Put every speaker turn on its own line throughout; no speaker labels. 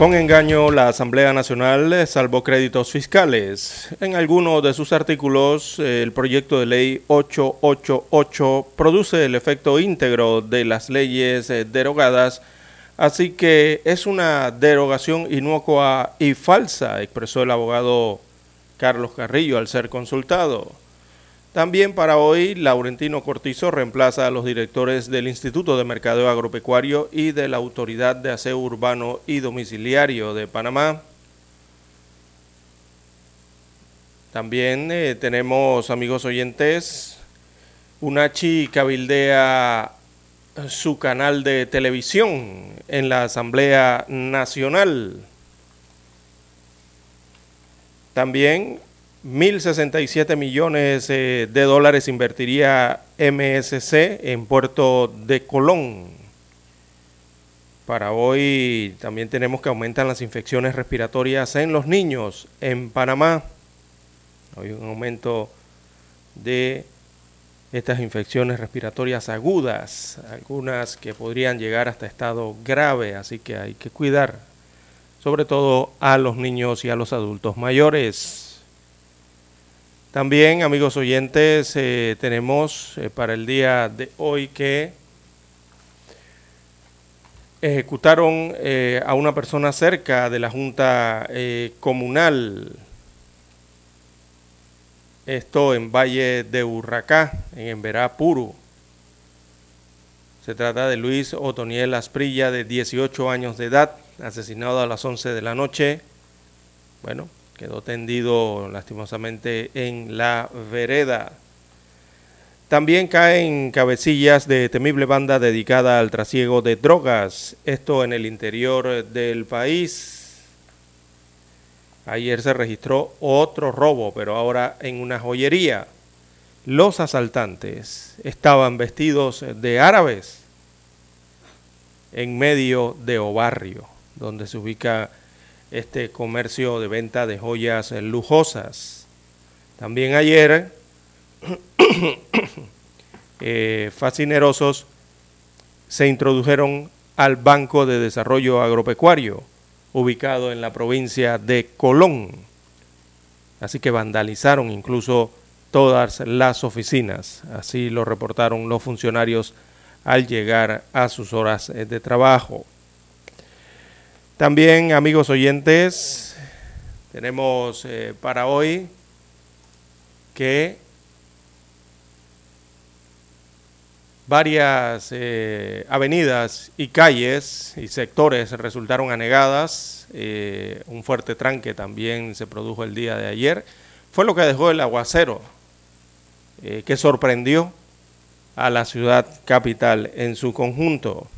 Con engaño, la Asamblea Nacional salvó créditos fiscales. En algunos de sus artículos, el proyecto de ley 888 produce el efecto íntegro de las leyes eh, derogadas, así que es una derogación inocua y falsa, expresó el abogado Carlos Carrillo al ser consultado. También para hoy, Laurentino Cortizo reemplaza a los directores del Instituto de Mercadeo Agropecuario y de la Autoridad de Aseo Urbano y Domiciliario de Panamá. También eh, tenemos, amigos oyentes, Unachi cabildea su canal de televisión en la Asamblea Nacional. También 1.067 millones eh, de dólares invertiría MSC en Puerto de Colón. Para hoy también tenemos que aumentan las infecciones respiratorias en los niños en Panamá. Hay un aumento de estas infecciones respiratorias agudas, algunas que podrían llegar hasta estado grave, así que hay que cuidar sobre todo a los niños y a los adultos mayores. También, amigos oyentes, eh, tenemos eh, para el día de hoy que ejecutaron eh, a una persona cerca de la Junta Comunal. Esto en Valle de Urracá, en Emberá Puro. Se trata de Luis Otoniel Asprilla, de 18 años de edad, asesinado a las 11 de la noche. Bueno, quedó tendido lastimosamente en la vereda. También caen cabecillas de temible banda dedicada al trasiego de drogas, esto en el interior del país. Ayer se registró otro robo, pero ahora en una joyería. Los asaltantes estaban vestidos de árabes en medio de Obarrio, donde se ubica este comercio de venta de joyas lujosas. También ayer, eh, fascinerosos se introdujeron al Banco de Desarrollo Agropecuario, ubicado en la provincia de Colón. Así que vandalizaron incluso todas las oficinas. Así lo reportaron los funcionarios al llegar a sus horas de trabajo. También, amigos oyentes, tenemos eh, para hoy que varias eh, avenidas y calles y sectores resultaron anegadas. Eh, un fuerte tranque también se produjo el día de ayer. Fue lo que dejó el aguacero, que sorprendió a la ciudad capital en su conjunto.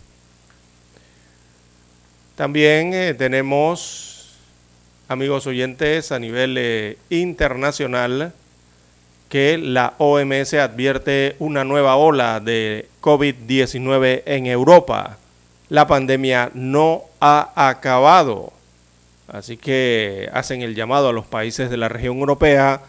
También eh, tenemos, amigos oyentes, a nivel eh, internacional, que la OMS advierte una nueva ola de COVID-19 en Europa. La pandemia no ha acabado. Así que hacen el llamado a los países de la región europea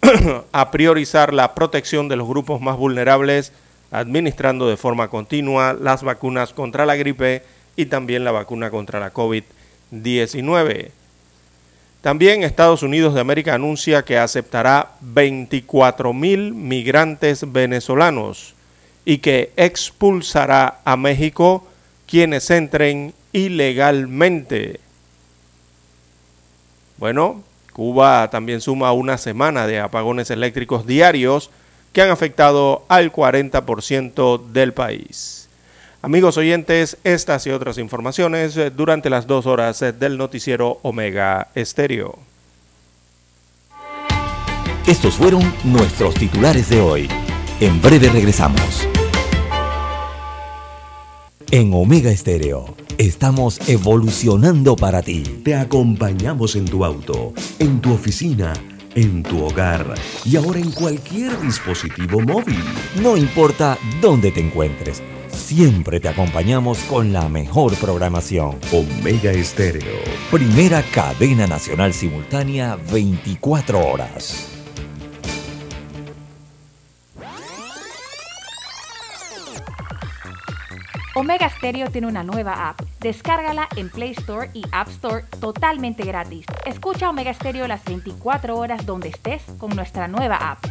a priorizar la protección de los grupos más vulnerables, administrando de forma continua las vacunas contra la gripe y también la vacuna contra la COVID-19. También Estados Unidos de América anuncia que aceptará 24 mil migrantes venezolanos y que expulsará a México quienes entren ilegalmente. Bueno, Cuba también suma una semana de apagones eléctricos diarios que han afectado al 40% del país. Amigos oyentes, estas y otras informaciones durante las dos horas del noticiero Omega Estéreo.
Estos fueron nuestros titulares de hoy. En breve regresamos. En Omega Estéreo estamos evolucionando para ti.
Te acompañamos en tu auto, en tu oficina, en tu hogar y ahora en cualquier dispositivo móvil.
No importa dónde te encuentres, siempre te acompañamos con la mejor programación.
Omega Estéreo.
Primera cadena nacional simultánea 24 horas.
Omega Stereo tiene una nueva app. Descárgala en Play Store y App Store totalmente gratis. Escucha Omega Stereo las 24 horas donde estés con nuestra nueva app.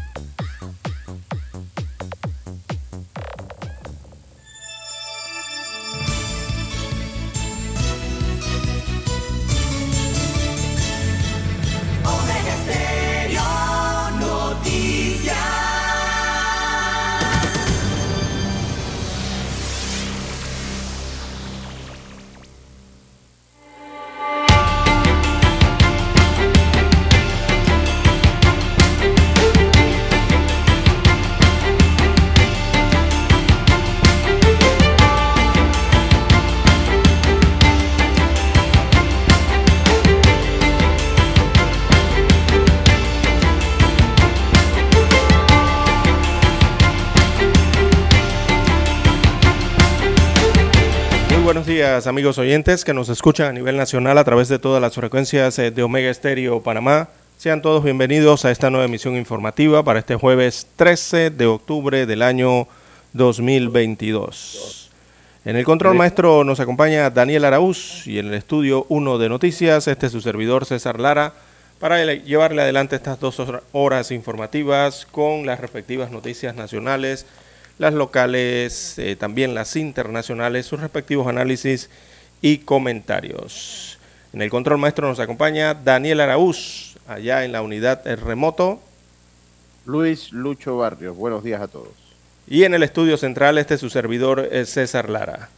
Noticias.
Buenos días amigos oyentes que nos escuchan a nivel nacional a través de todas las frecuencias eh, de Omega Estéreo Panamá. Sean todos bienvenidos a esta nueva emisión informativa para este jueves 13 de octubre del año 2022. En el control maestro nos acompaña Daniel Araúz y en el estudio 1 de noticias, este es su servidor César Lara, para llevarle adelante estas dos hor- horas informativas con las respectivas noticias nacionales, las locales, eh, también las internacionales, sus respectivos análisis y comentarios. En el control maestro nos acompaña Daniel Araúz, allá en la unidad remoto,
Luis Lucho Barrios, buenos días a todos.
y en el estudio central este es su servidor eh, César Lara.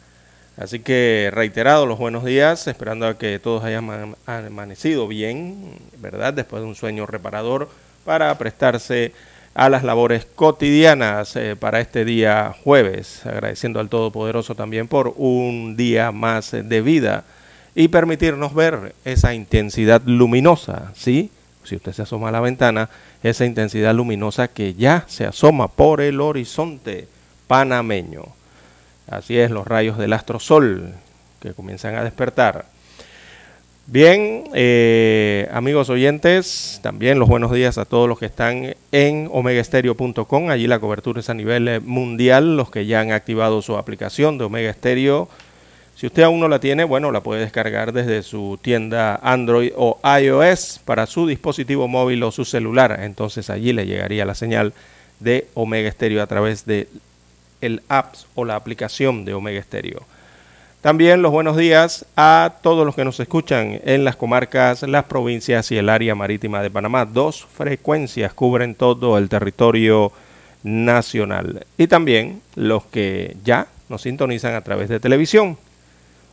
Así que reiterado los buenos días, esperando a que todos hayan ama- amanecido bien, ¿verdad? Después de un sueño reparador para prestarse a las labores cotidianas eh, para este día jueves, agradeciendo al Todopoderoso también por un día más eh, de vida y permitirnos ver esa intensidad luminosa, ¿sí? Si usted se asoma a la ventana, esa intensidad luminosa que ya se asoma por el horizonte panameño. Así es, los rayos del astro sol que comienzan a despertar. Bien, eh, amigos oyentes, también los buenos días a todos los que están en omegaestereo.com. Allí la cobertura es a nivel eh, mundial, los que ya han activado su aplicación de Omega Stereo. Si usted aún no la tiene, bueno, la puede descargar desde su tienda Android o iOS para su dispositivo móvil o su celular. Entonces allí le llegaría la señal de Omega Stereo a través de el apps o la aplicación de Omega Stereo. También los buenos días a todos los que nos escuchan en las comarcas, las provincias y el área marítima de Panamá. Dos frecuencias cubren todo el territorio nacional. Y también los que ya nos sintonizan a través de televisión.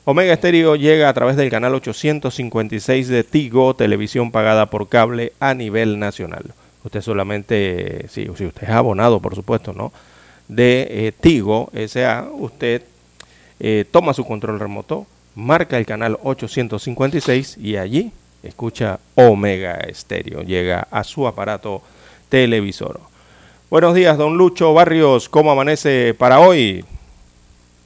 Omega Stereo llega a través del canal 856 de Tigo, televisión pagada por cable a nivel nacional. Usted solamente, si, si usted es abonado, por supuesto, ¿no? De eh, Tigo SA, usted eh, toma su control remoto, marca el canal 856 y allí escucha Omega Estéreo. Llega a su aparato televisor. Buenos días, don Lucho Barrios. ¿Cómo amanece para hoy?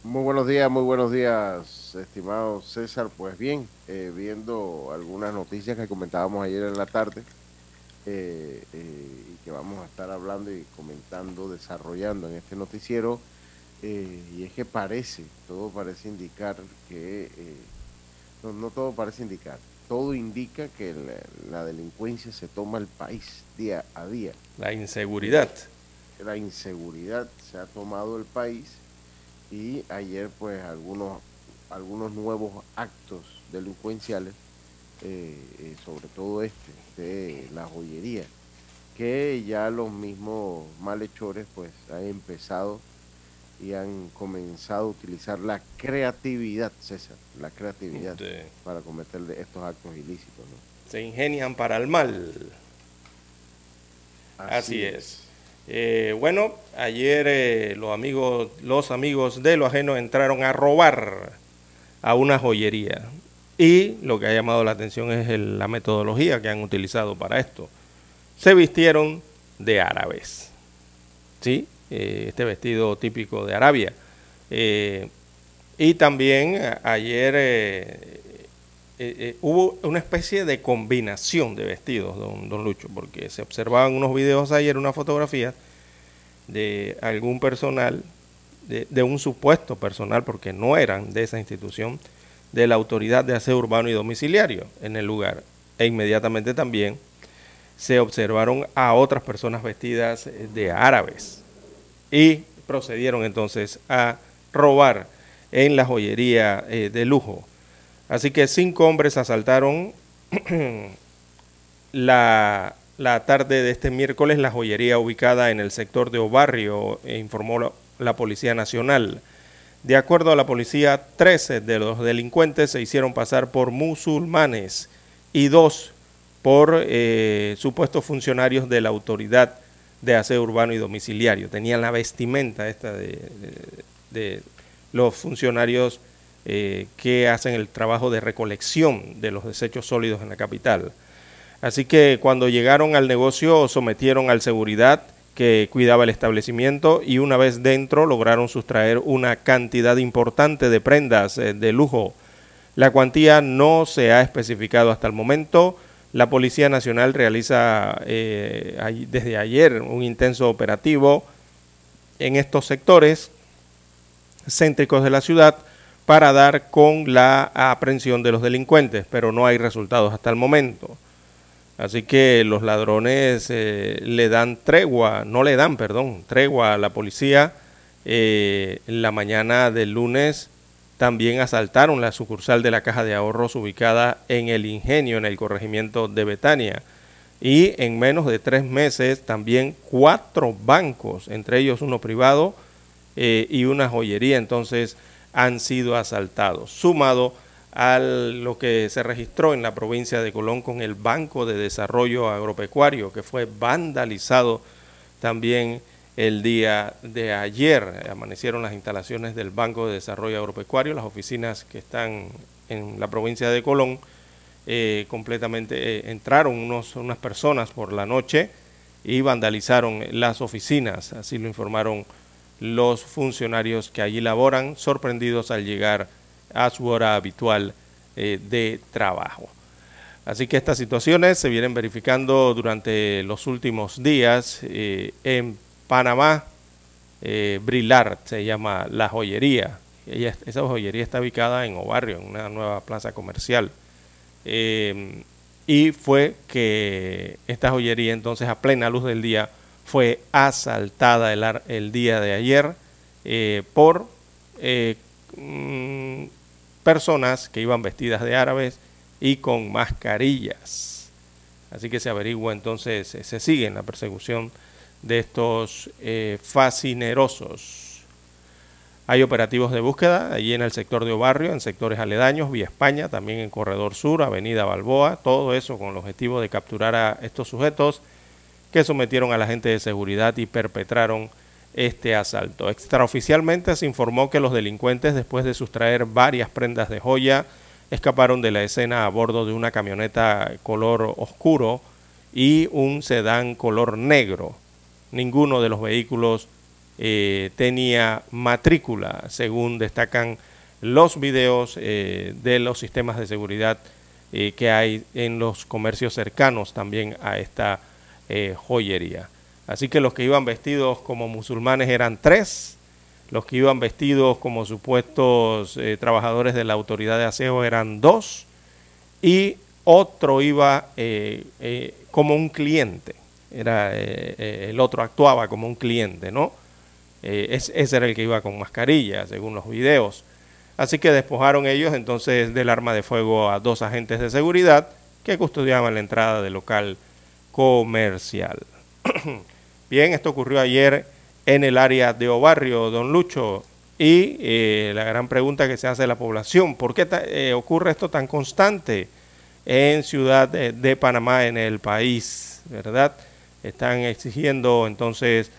Muy buenos días, muy buenos días, estimado César. Pues bien, eh, viendo algunas noticias que comentábamos ayer en la tarde eh, y que vamos a estar hablando y comentando, desarrollando en este noticiero, eh, y es que parece, todo parece indicar que, eh, no, no todo parece indicar, todo indica que la, la delincuencia se toma el país día a día.
La inseguridad.
la inseguridad se ha tomado el país y ayer pues algunos algunos nuevos actos delincuenciales eh, eh, sobre todo este, de la joyería, que ya los mismos malhechores pues han empezado y han comenzado a utilizar la creatividad, César, la creatividad
Sí.
para cometer estos actos ilícitos. ¿no?
Se ingenian para el mal. Así, es. Eh, bueno, ayer eh, los amigos, los amigos de lo ajeno entraron a robar a una joyería. Y lo que ha llamado la atención es el- la metodología que han utilizado para esto. Se vistieron de árabes. ¿Sí? Eh, este vestido típico de Arabia. Eh, y también ayer eh, eh, hubo una especie de combinación de vestidos, don, don Lucho, porque se observaban unos videos ayer, una fotografía de algún personal, de, un supuesto personal, porque no eran de esa institución, de la Autoridad de Aseo Urbano y Domiciliario en el lugar. E inmediatamente también se observaron a otras personas vestidas de árabes y procedieron entonces a robar en la joyería eh, de lujo. Así que cinco hombres asaltaron la, la tarde de este miércoles la joyería ubicada en el sector de Obarrio, eh, informó la, Policía Nacional. De acuerdo a la policía, 13 de los delincuentes se hicieron pasar por musulmanes y dos por eh, supuestos funcionarios de la autoridad de aseo urbano y domiciliario. Tenían la vestimenta esta de, de- los funcionarios eh, que hacen el trabajo de recolección de los desechos sólidos en la capital. Así que cuando llegaron al negocio sometieron al seguridad que cuidaba el establecimiento y una vez dentro lograron sustraer una cantidad importante de prendas eh, de lujo. La cuantía no se ha especificado hasta el momento. La Policía Nacional realiza eh, desde ayer un intenso operativo en estos sectores céntricos de la ciudad para dar con la aprehensión de los delincuentes, pero no hay resultados hasta el momento. Así que los ladrones eh, le dan tregua, no le dan, perdón, tregua a la policía. Eh, en la mañana del lunes también asaltaron la sucursal de la Caja de Ahorros ubicada en el Ingenio, en el corregimiento de Betania. Y en menos de tres meses también cuatro bancos, entre ellos uno privado eh, y una joyería, entonces han sido asaltados. Sumado a lo que se registró en la provincia de Colón con el Banco de Desarrollo Agropecuario, que fue vandalizado también el día de ayer. Amanecieron las instalaciones del Banco de Desarrollo Agropecuario, las oficinas que están en la provincia de Colón, eh, completamente eh, entraron unos, unas personas por la noche y vandalizaron las oficinas, así lo informaron los funcionarios que allí laboran, sorprendidos al llegar a su hora habitual eh, de trabajo. Así que estas situaciones se vienen verificando durante los últimos días en Panamá. Eh, se llama la joyería. Esa joyería está ubicada en Obarrio, en una nueva plaza comercial. Eh, y fue que esta joyería entonces a plena luz del día fue asaltada el, día de ayer eh, por eh, mm, personas que iban vestidas de árabes y con mascarillas. Así que se averigua entonces, se sigue en la persecución de estos eh, fascinerosos. Hay operativos de búsqueda allí en el sector de Obarrio, en sectores aledaños, vía España, también en Corredor Sur, Avenida Balboa, todo eso con el objetivo de capturar a estos sujetos que sometieron a la gente de seguridad y perpetraron este asalto. Extraoficialmente se informó que los delincuentes, después de sustraer varias prendas de joya, escaparon de la escena a bordo de una camioneta color oscuro y un sedán color negro. Ninguno de los vehículos eh, tenía matrícula, según destacan los videos eh, de los sistemas de seguridad eh, que hay en los comercios cercanos también a esta joyería. Así que los que iban vestidos como musulmanes eran tres, los que iban vestidos como supuestos trabajadores de la autoridad de aseo eran dos, y otro iba como un cliente. Era, eh, eh, el otro actuaba como un cliente, ¿no? Eh, es- ese era el que iba con mascarilla, según los videos. Así que despojaron ellos entonces del arma de fuego a dos agentes de seguridad que custodiaban la entrada del local comercial. Bien, esto ocurrió ayer en el área de Obarrio, don Lucho, y eh, la gran pregunta que se hace la población, ¿por qué ocurre esto tan constante en Ciudad de, Panamá, en el país? ¿Verdad? Están exigiendo entonces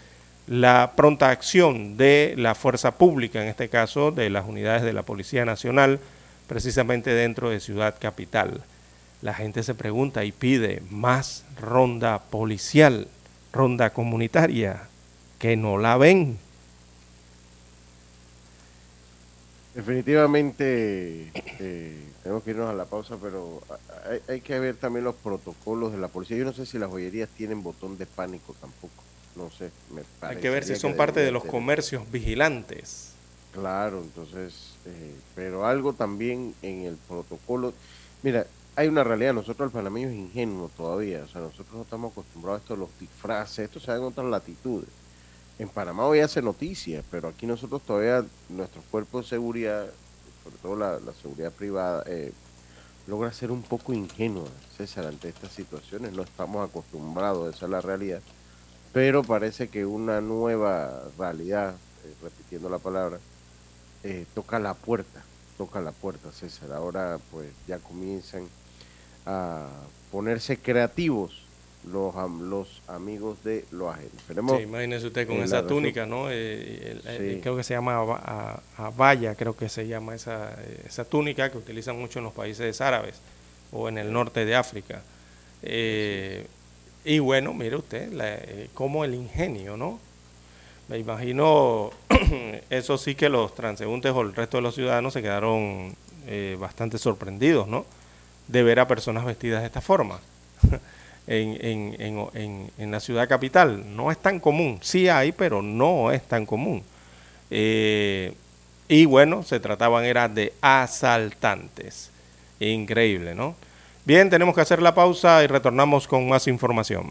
la pronta acción de la fuerza pública, en este caso de las unidades de la Policía Nacional, precisamente dentro de Ciudad Capital. La gente se pregunta y pide más ronda policial, ronda comunitaria, que no la ven.
Definitivamente eh, tenemos que irnos a la pausa, pero hay, que ver también los protocolos de la policía. Yo no sé si las joyerías tienen botón de pánico tampoco. No sé,
me Hay que ver si son parte de los comercios vigilantes.
Claro, entonces, eh, pero algo también en el protocolo. Mira, hay una realidad, nosotros el panameño es ingenuo todavía, o sea, nosotros no estamos acostumbrados a esto, los disfraces, esto se da en otras latitudes en Panamá hoy hace noticias, pero aquí nosotros todavía, nuestros cuerpos de seguridad, sobre todo la, seguridad privada, eh, logra ser un poco ingenua, César, ante estas situaciones. No estamos acostumbrados, esa es la realidad. Pero parece que una nueva realidad, eh, repitiendo la palabra, eh, toca la puerta, toca la puerta, César. Ahora pues ya comienzan a ponerse creativos los, los amigos de los agentes.
sí, imagínese usted con esa túnica, ¿no? Eh, eh, creo que se llama a, valla, creo que se llama esa, esa túnica que utilizan mucho en los países árabes o en el norte de África. Eh, y bueno, mire usted, la, como el ingenio, ¿no? Me imagino, eso sí que los transeúntes o el resto de los ciudadanos se quedaron bastante sorprendidos, ¿no? De ver a personas vestidas de esta forma. en, en, en, en, la ciudad capital. No es tan común, sí hay, pero no es tan común. Eh, y bueno, se trataban era de asaltantes. Increíble, ¿no? Bien, tenemos que hacer la pausa y retornamos con más información.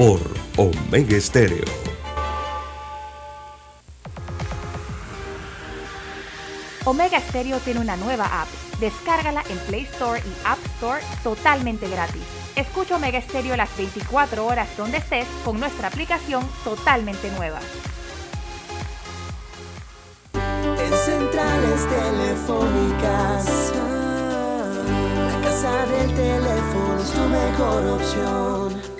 por Omega Estéreo.
Omega Stereo tiene una nueva app. Descárgala en Play Store y App Store totalmente gratis. Escucha Omega Stereo las 24 horas donde estés con nuestra aplicación totalmente nueva.
En centrales telefónicas, la casa del teléfono es tu mejor opción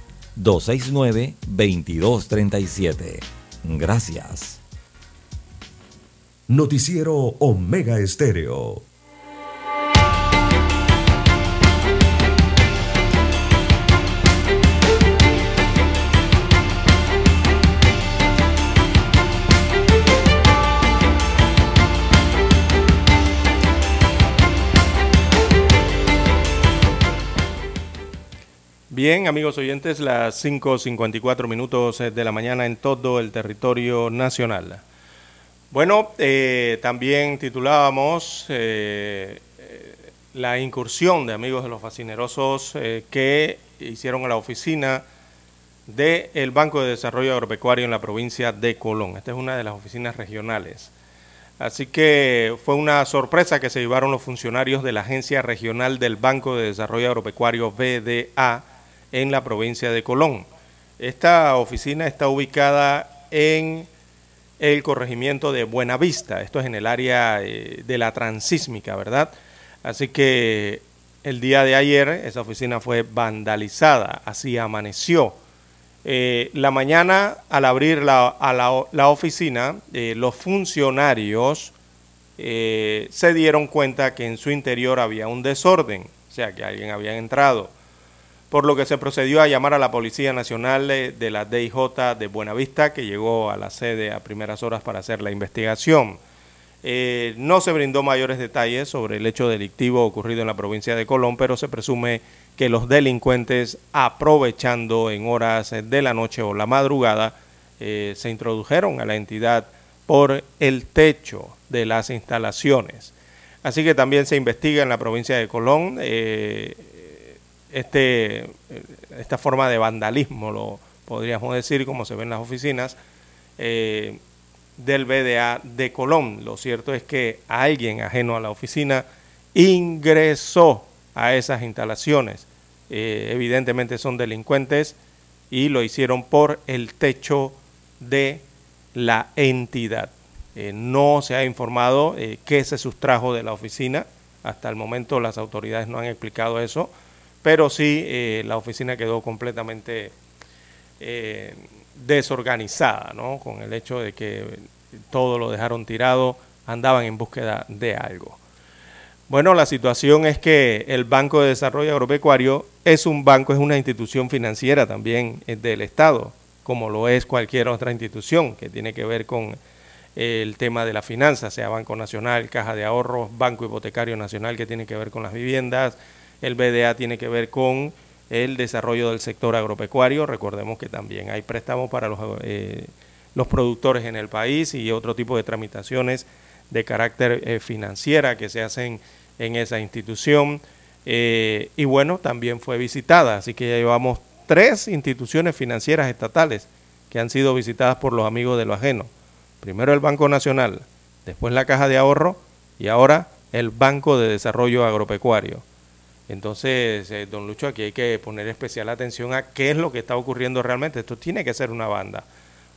269-2237. Gracias.
Noticiero Omega Estéreo.
Bien, amigos oyentes, las 5.54 minutos de la mañana en todo el territorio nacional. Bueno, eh, también titulábamos eh, eh, la incursión de amigos de los fascinerosos que hicieron a la oficina del Banco de Desarrollo Agropecuario en la provincia de Colón. Esta es una de las oficinas regionales. Así que fue una sorpresa que se llevaron los funcionarios de la Agencia Regional del Banco de Desarrollo Agropecuario BDA en la provincia de Colón. Esta oficina está ubicada en el corregimiento de Buenavista. Esto es en el área eh, de la transísmica, ¿verdad? Así que el día de ayer esa oficina fue vandalizada, así amaneció. Eh, la mañana, al abrir la, oficina, eh, los funcionarios se dieron cuenta que en su interior había un desorden, o sea, que alguien había entrado por lo que se procedió a llamar a la Policía Nacional de la DIJ de Buenavista, que llegó a la sede a primeras horas para hacer la investigación. Eh, no se brindó mayores detalles sobre el hecho delictivo ocurrido en la provincia de Colón, pero se presume que los delincuentes, aprovechando en horas de la noche o la madrugada, eh, se introdujeron a la entidad por el techo de las instalaciones. Así que también se investiga en la provincia de Colón. Eh, este, esta forma de vandalismo, lo podríamos decir, como se ve en las oficinas eh, del BDA de Colón. Lo cierto es que alguien ajeno a la oficina ingresó a esas instalaciones. Eh, evidentemente son delincuentes y lo hicieron por el techo de la entidad. Eh, no se ha informado qué se sustrajo de la oficina. Hasta el momento las autoridades no han explicado eso pero sí eh, la oficina quedó completamente eh, desorganizada, ¿no? Con el hecho de que todo lo dejaron tirado, andaban en búsqueda de algo. Bueno, la situación es que el Banco de Desarrollo Agropecuario es un banco, es una institución financiera también eh, del Estado, como lo es cualquier otra institución que tiene que ver con el tema de la finanza, sea Banco Nacional, Caja de Ahorros, Banco Hipotecario Nacional, que tiene que ver con las viviendas, el BDA tiene que ver con el desarrollo del sector agropecuario. Recordemos que también hay préstamos para los, eh, productores en el país y otro tipo de tramitaciones de carácter eh, financiera que se hacen en esa institución. Eh, y bueno, también fue visitada, así que ya llevamos tres instituciones financieras estatales que han sido visitadas por los amigos de lo ajeno. Primero el Banco Nacional, después la Caja de Ahorro y ahora el Banco de Desarrollo Agropecuario. Entonces, eh, don Lucho, aquí hay que poner especial atención a qué es lo que está ocurriendo realmente. Esto tiene que ser una banda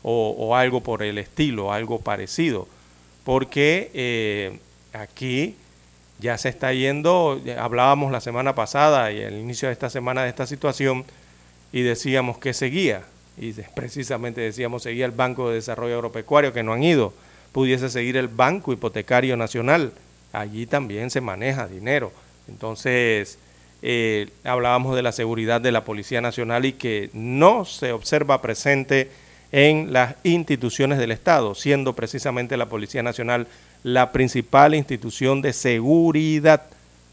o, algo por el estilo, algo parecido, porque eh, aquí ya se está yendo, hablábamos la semana pasada y al inicio de esta semana de esta situación y decíamos que seguía, y precisamente decíamos seguía el Banco de Desarrollo Agropecuario que no han ido, pudiese seguir el Banco Hipotecario Nacional, allí también se maneja dinero. Entonces, eh, hablábamos de la seguridad de la Policía Nacional y que no se observa presente en las instituciones del Estado, siendo precisamente la Policía Nacional la principal institución de seguridad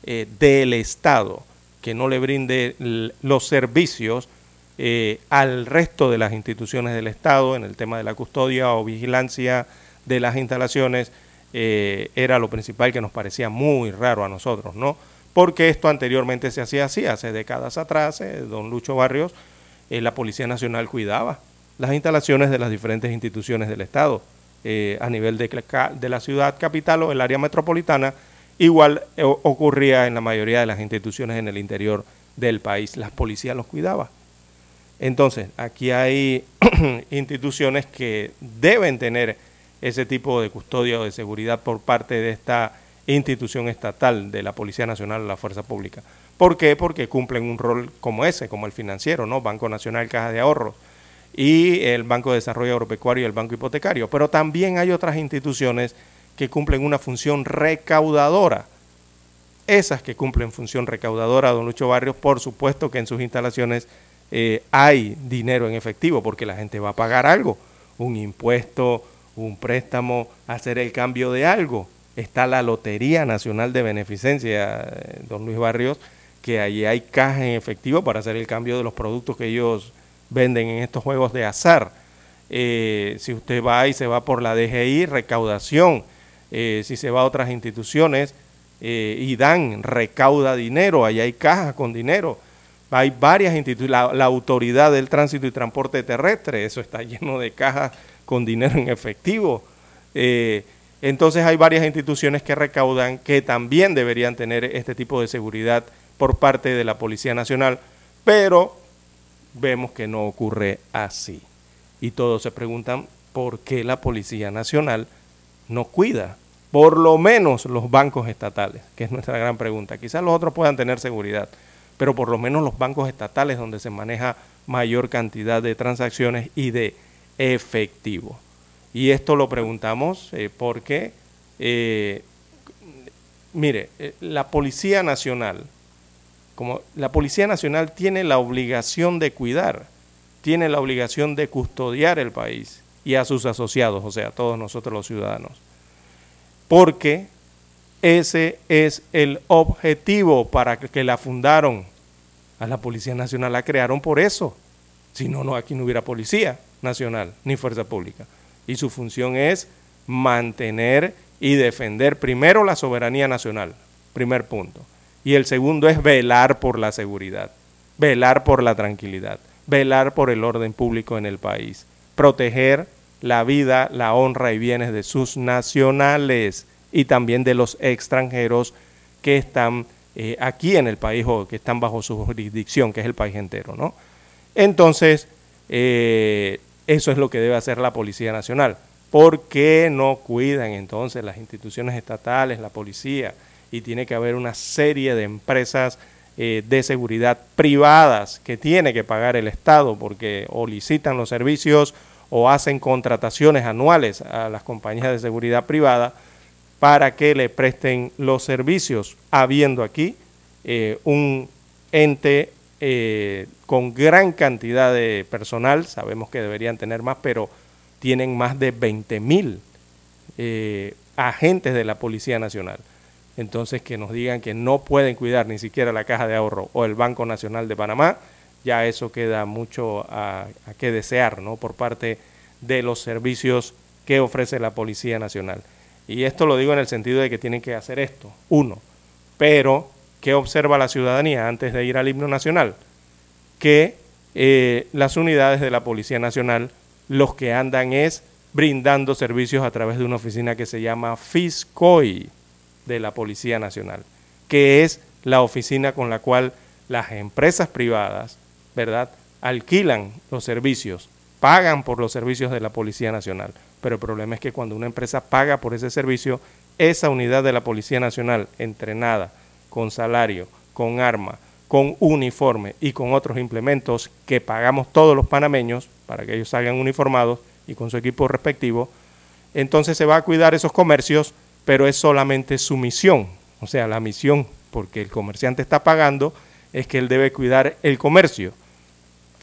eh, del Estado, que no le brinde los servicios eh, al resto de las instituciones del Estado en el tema de la custodia o vigilancia de las instalaciones, era lo principal que nos parecía muy raro a nosotros, ¿no? Porque esto anteriormente se hacía así, hace décadas atrás, eh, don Lucho Barrios, eh, la Policía Nacional cuidaba las instalaciones de las diferentes instituciones del Estado eh, a nivel de, la ciudad capital o el área metropolitana, igual ocurría en la mayoría de las instituciones en el interior del país, las policías los cuidaba. Entonces, aquí hay instituciones que deben tener ese tipo de custodia o de seguridad por parte de esta institución estatal de la Policía Nacional la Fuerza Pública. ¿Por qué? Porque cumplen un rol como ese, como el financiero, ¿no? Banco Nacional, Caja de Ahorros y el Banco de Desarrollo Agropecuario y el Banco Hipotecario. Pero también hay otras instituciones que cumplen una función recaudadora. Esas que cumplen función recaudadora, don Lucho Barrios, por supuesto que en sus instalaciones eh, hay dinero en efectivo porque la gente va a pagar algo, un impuesto, un préstamo, hacer el cambio de algo está la Lotería Nacional de Beneficencia, eh, don Luis Barrios, que allí hay caja en efectivo para hacer el cambio de los productos que ellos venden en estos juegos de azar. eh, si usted va y se va por la DGI, recaudación. Eh, si se va a otras instituciones y dan, recauda dinero, ahí hay cajas con dinero. Hay varias instituciones, la, autoridad del tránsito y transporte terrestre, eso está lleno de cajas con dinero en efectivo. Entonces hay varias instituciones que recaudan que también deberían tener este tipo de seguridad por parte de la Policía Nacional, pero vemos que no ocurre así. Y todos se preguntan por qué la Policía Nacional no cuida por lo menos los bancos estatales, que es nuestra gran pregunta. Quizás los otros puedan tener seguridad, pero por lo menos los bancos estatales donde se maneja mayor cantidad de transacciones y de efectivo. Y esto lo preguntamos eh, porque, eh, mire, eh, la Policía Nacional, como la Policía Nacional tiene la obligación de cuidar, tiene la obligación de custodiar el país y a sus asociados, o sea, a todos nosotros los ciudadanos. Porque ese es el objetivo para que la fundaron. A la Policía Nacional la crearon por eso. Si no, no aquí no hubiera Policía Nacional ni Fuerza Pública. Y su función es mantener y defender primero la soberanía nacional, primer punto y el segundo es velar por la seguridad, velar por la tranquilidad, velar por el orden público en el país, proteger la vida, la honra y bienes de sus nacionales y también de los extranjeros que están eh, aquí en el país o que están bajo su jurisdicción, que es el país entero, ¿no? Entonces, eh, eso es lo que debe hacer la Policía Nacional. ¿Por qué no cuidan entonces las instituciones estatales, la policía, y tiene que haber una serie de empresas eh, de seguridad privadas que tiene que pagar el Estado porque o licitan los servicios o hacen contrataciones anuales a las compañías de seguridad privada para que le presten los servicios, habiendo aquí eh, un ente eh, con gran cantidad de personal, sabemos que deberían tener más, pero tienen más de 20 mil agentes de la Policía Nacional entonces que nos digan que no pueden cuidar ni siquiera la caja de ahorro o el Banco Nacional de Panamá, ya eso queda mucho a, a que desear ¿no? por parte de los servicios que ofrece la Policía Nacional. Y esto lo digo en el sentido de que tienen que hacer esto, uno, pero ¿qué observa la ciudadanía antes de ir al himno nacional? Que eh, las unidades de la Policía Nacional los que andan es brindando servicios a través de una oficina que se llama FISCOI, de la Policía Nacional, que es la oficina con la cual las empresas privadas, ¿verdad?, alquilan los servicios, pagan por los servicios de la Policía Nacional. Pero el problema es que cuando una empresa paga por ese servicio, esa unidad de la Policía Nacional, entrenada, con salario, con arma, con uniforme y con otros implementos que pagamos todos los panameños para que ellos salgan uniformados y con su equipo respectivo, entonces se va a cuidar esos comercios pero es solamente su misión, o sea, la misión, porque el comerciante está pagando, es que él debe cuidar el comercio.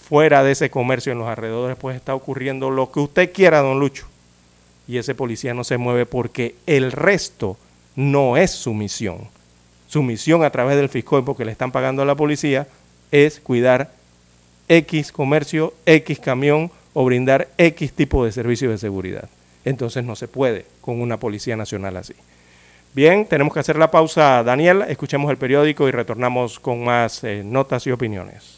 Fuera de ese comercio, en los alrededores, pues está ocurriendo lo que usted quiera, don Lucho. Y ese policía no se mueve porque el resto no es su misión. Su misión a través del fiscal, porque le están pagando a la policía, es cuidar X comercio, X camión o brindar X tipo de servicio de seguridad entonces no se puede con una Policía Nacional así. Bien, tenemos que hacer la pausa, Daniel, escuchemos el periódico y retornamos con más eh, notas y opiniones.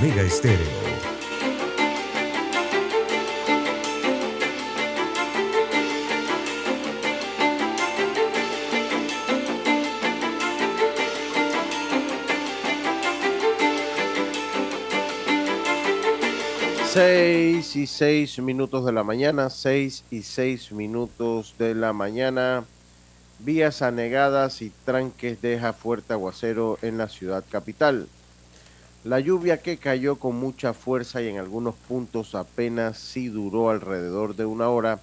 Omega Estéreo.
Seis y seis minutos de la mañana, seis y seis minutos de la mañana. Vías anegadas y tranques deja fuerte aguacero en la ciudad capital. La lluvia que cayó con mucha fuerza y en algunos puntos apenas sí duró alrededor de una hora,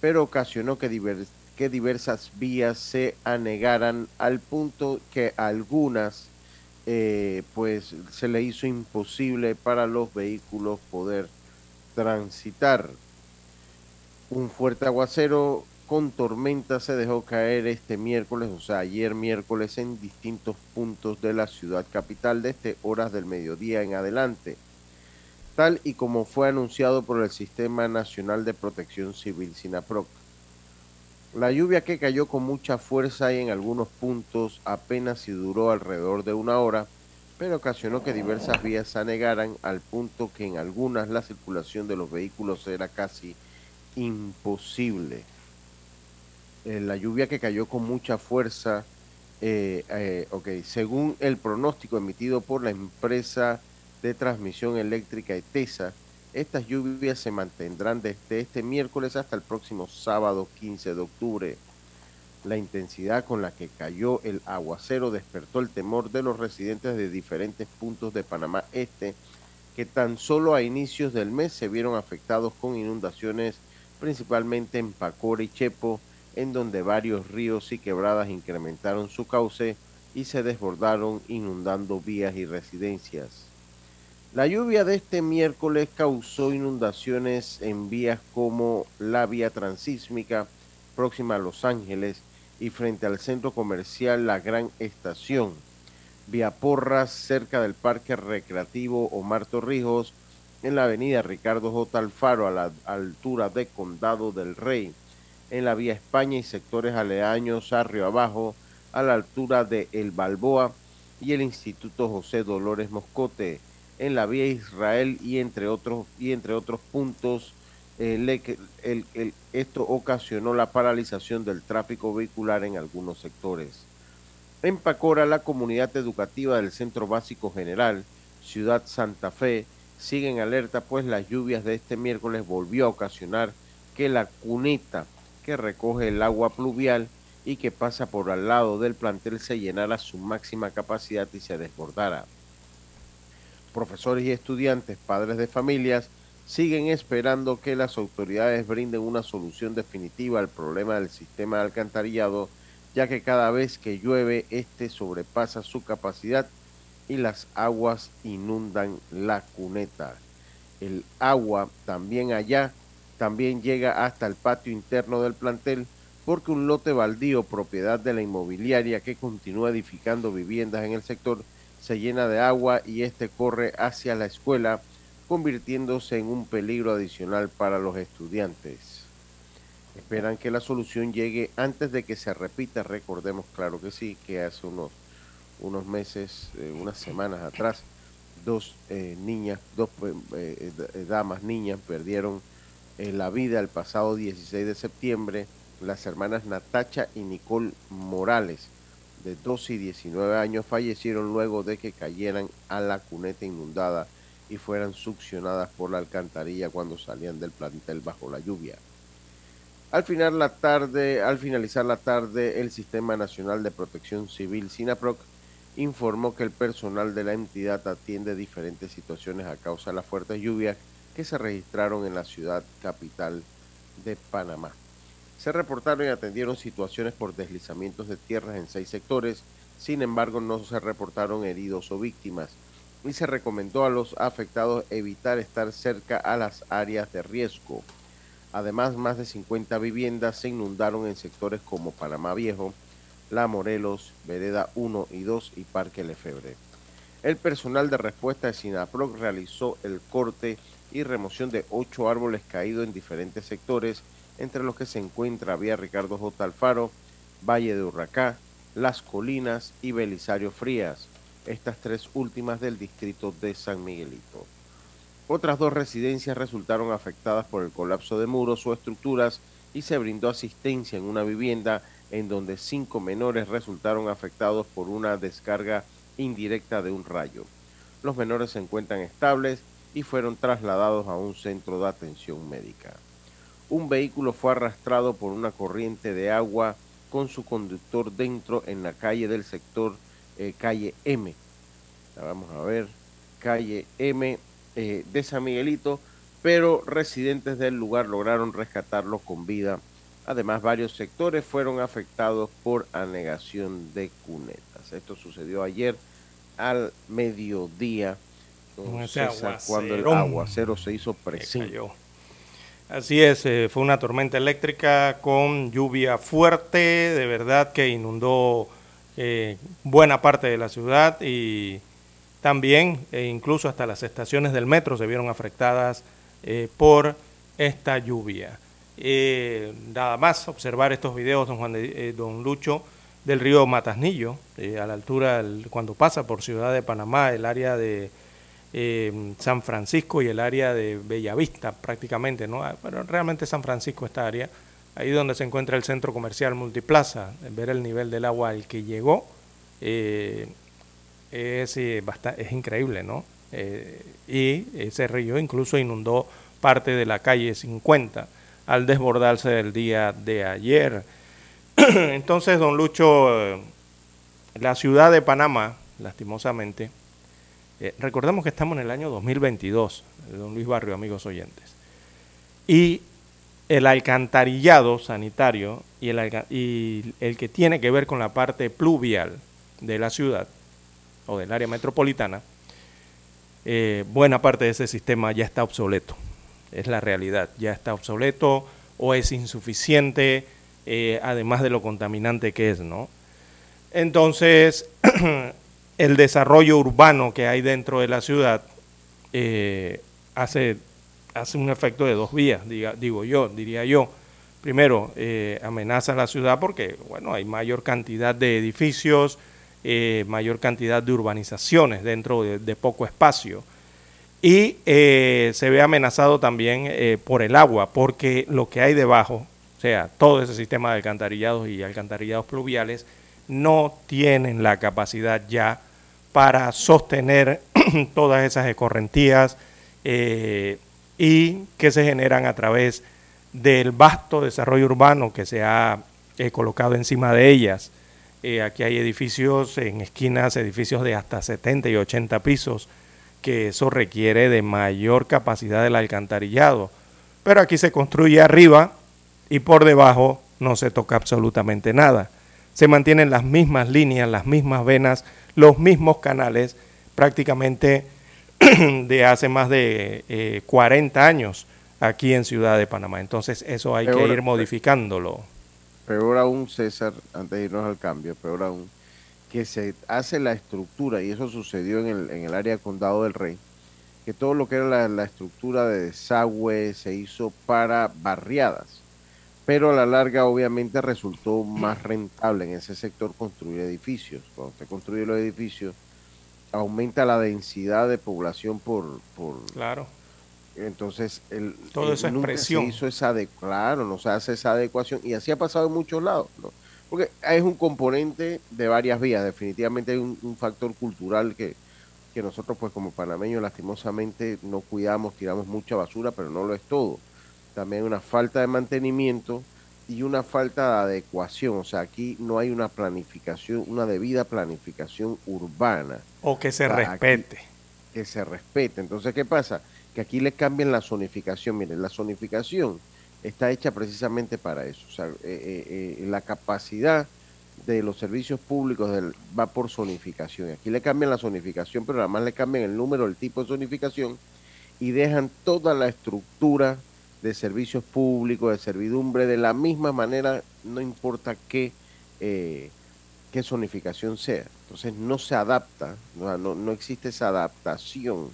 pero ocasionó que, que diversas vías se anegaran al punto que algunas eh, pues se le hizo imposible para los vehículos poder transitar. Un fuerte aguacero con tormenta se dejó caer este miércoles, o sea, ayer miércoles en distintos puntos de la ciudad capital desde horas del mediodía en adelante, tal y como fue anunciado por el Sistema Nacional de Protección Civil SINAPROC. La lluvia que cayó con mucha fuerza y en algunos puntos apenas si duró alrededor de una hora, pero ocasionó que diversas vías se anegaran al punto que en algunas la circulación de los vehículos era casi imposible. Eh, la lluvia que cayó con mucha fuerza, eh, eh, según el pronóstico emitido por la empresa de transmisión eléctrica ETESA, estas lluvias se mantendrán desde este miércoles hasta el próximo sábado 15 de octubre. La intensidad con la que cayó el aguacero despertó el temor de los residentes de diferentes puntos de Panamá Este, que tan solo a inicios del mes se vieron afectados con inundaciones principalmente en Pacora y Chepo, en donde varios ríos y quebradas incrementaron su cauce y se desbordaron inundando vías y residencias. La lluvia de este miércoles causó inundaciones en vías como la vía transísmica próxima a Los Ángeles y frente al centro comercial La Gran Estación, vía Porras cerca del Parque Recreativo Omar Torrijos, en la avenida Ricardo J. Alfaro a la altura de Condado del Rey, en la vía España y sectores aledaños a Río Abajo, a la altura de El Balboa y el Instituto José Dolores Moscote, en la vía Israel y entre otros, y entre otros puntos. Eh, esto ocasionó la paralización del tráfico vehicular en algunos sectores. En Pacora, la comunidad educativa del Centro Básico General, Ciudad Santa Fe, sigue en alerta pues las lluvias de este miércoles volvió a ocasionar que la cuneta que recoge el agua pluvial y que pasa por al lado del plantel se llenara su máxima capacidad y se desbordara. Profesores y estudiantes, padres de familias, siguen esperando que las autoridades brinden una solución definitiva al problema del sistema alcantarillado, ya que cada vez que llueve, este sobrepasa su capacidad y las aguas inundan la cuneta. El agua también allá también llega hasta el patio interno del plantel porque un lote baldío propiedad de la inmobiliaria que continúa edificando viviendas en el sector se llena de agua y este corre hacia la escuela convirtiéndose en un peligro adicional para los estudiantes. Esperan que la solución llegue antes de que se repita, recordemos claro que sí, que hace unos, unos meses, eh, unas semanas atrás, dos eh, niñas, dos eh, damas niñas perdieron en la vida el pasado 16 de septiembre las hermanas Natacha y Nicole Morales, de 12 y 19 años, fallecieron luego de que cayeran a la cuneta inundada y fueran succionadas por la alcantarilla cuando salían del plantel bajo la lluvia. Al, final la tarde, al finalizar la tarde, el Sistema Nacional de Protección Civil, SINAPROC, informó que el personal de la entidad atiende diferentes situaciones a causa de las fuertes lluvias que se registraron en la ciudad capital de Panamá. Se reportaron y atendieron situaciones por deslizamientos de tierras en seis sectores, sin embargo no se reportaron heridos o víctimas y se recomendó a los afectados evitar estar cerca a las áreas de riesgo. Además, más de 50 viviendas se inundaron en sectores como Panamá Viejo, La Morelos, Vereda 1 y 2 y Parque Lefebre. El personal de respuesta de SINAPROC realizó el corte y remoción de ocho árboles caídos en diferentes sectores, entre los que se encuentra Vía Ricardo J. Alfaro, Valle de Urracá, Las Colinas y Belisario Frías. estas tres últimas del distrito de San Miguelito. Otras dos residencias resultaron afectadas por el colapso de muros o estructuras y se brindó asistencia en una vivienda en donde cinco menores resultaron afectados por una descarga indirecta de un rayo. Los menores se encuentran estables y fueron trasladados a un centro de atención médica. Un vehículo fue arrastrado por una corriente de agua con su conductor dentro en la calle del sector eh, calle M. vamos a ver, calle M eh, de San Miguelito, pero residentes del lugar lograron rescatarlo con vida. Además, varios sectores fueron afectados por anegación de cunetas. Esto sucedió ayer al mediodía, cuando el aguacero se hizo presente.
Así es, eh, fue una tormenta eléctrica con lluvia fuerte, de verdad que inundó eh, buena parte de la ciudad y también e incluso hasta las estaciones del metro se vieron afectadas eh, por esta lluvia. nada más observar estos videos, don, Juan de, don Lucho, del río Matasnillo, a la altura cuando pasa por Ciudad de Panamá, el área de eh, San Francisco y el área de Bellavista prácticamente, ¿no? Ah, pero realmente San Francisco esta área, ahí donde se encuentra el centro comercial Multiplaza, ver el nivel del agua al que llegó eh, es, eh, es increíble, ¿no? y ese río incluso inundó parte de la calle 50 al desbordarse del día de ayer. Entonces, don Lucho, la ciudad de Panamá, lastimosamente, eh, recordemos que estamos en el año 2022, don Luis Barrio, amigos oyentes. Y el alcantarillado sanitario y el, que tiene que ver con la parte pluvial de la ciudad o del área metropolitana, eh, buena parte de ese sistema ya está obsoleto. Es la realidad, ya está obsoleto o es insuficiente, eh, además de lo contaminante que es, ¿no? Entonces, el desarrollo urbano que hay dentro de la ciudad eh, hace, hace un efecto de dos vías, digo yo, diría yo. Primero, eh, amenaza a la ciudad porque, bueno, hay mayor cantidad de edificios, eh, mayor cantidad de urbanizaciones dentro de, poco espacio. Y se ve amenazado también por el agua, porque lo que hay debajo, o sea, todo ese sistema de alcantarillados y alcantarillados pluviales, no tienen la capacidad ya para sostener todas esas escorrentías eh, y que se generan a través del vasto desarrollo urbano que se ha eh, colocado encima de ellas. Eh, aquí hay edificios en esquinas, edificios de hasta 70 y 80 pisos, que eso requiere de mayor capacidad del alcantarillado. Pero aquí se construye arriba y por debajo no se toca absolutamente nada se mantienen las mismas líneas, las mismas venas, los mismos canales prácticamente de hace más de 40 eh, años aquí en Ciudad de Panamá. Entonces eso hay que ir modificándolo.
Peor aún, César, antes de irnos al cambio, peor aún, que se hace la estructura, y eso sucedió en el, en el área Condado del Rey, que todo lo que era la, la estructura de desagüe se hizo para barriadas pero a la larga obviamente resultó más rentable en ese sector construir edificios. Cuando usted construye los edificios, aumenta la densidad de población por... por
claro.
Entonces, el,
Toda esa expresión.
hizo esa de, claro, no se hace esa adecuación y así ha pasado en muchos lados, ¿no? Porque es un componente de varias vías, definitivamente hay un, un factor cultural que, que nosotros pues como panameños lastimosamente no cuidamos, tiramos mucha basura, pero no lo es todo también una falta de mantenimiento y una falta de adecuación. O sea, aquí no hay una planificación, una debida planificación urbana.
O que se respete.
que se respete. Entonces, ¿qué pasa? Que aquí le cambian la zonificación. Miren, la zonificación está hecha precisamente para eso. O sea, eh, eh, eh, la capacidad de los servicios públicos va por zonificación. Aquí le cambian la zonificación, pero además le cambian el número, el tipo de zonificación y dejan toda la estructura de servicios públicos, de servidumbre, de la misma manera, no importa qué, eh, qué zonificación sea. Entonces no se adapta, no, no, existe esa adaptación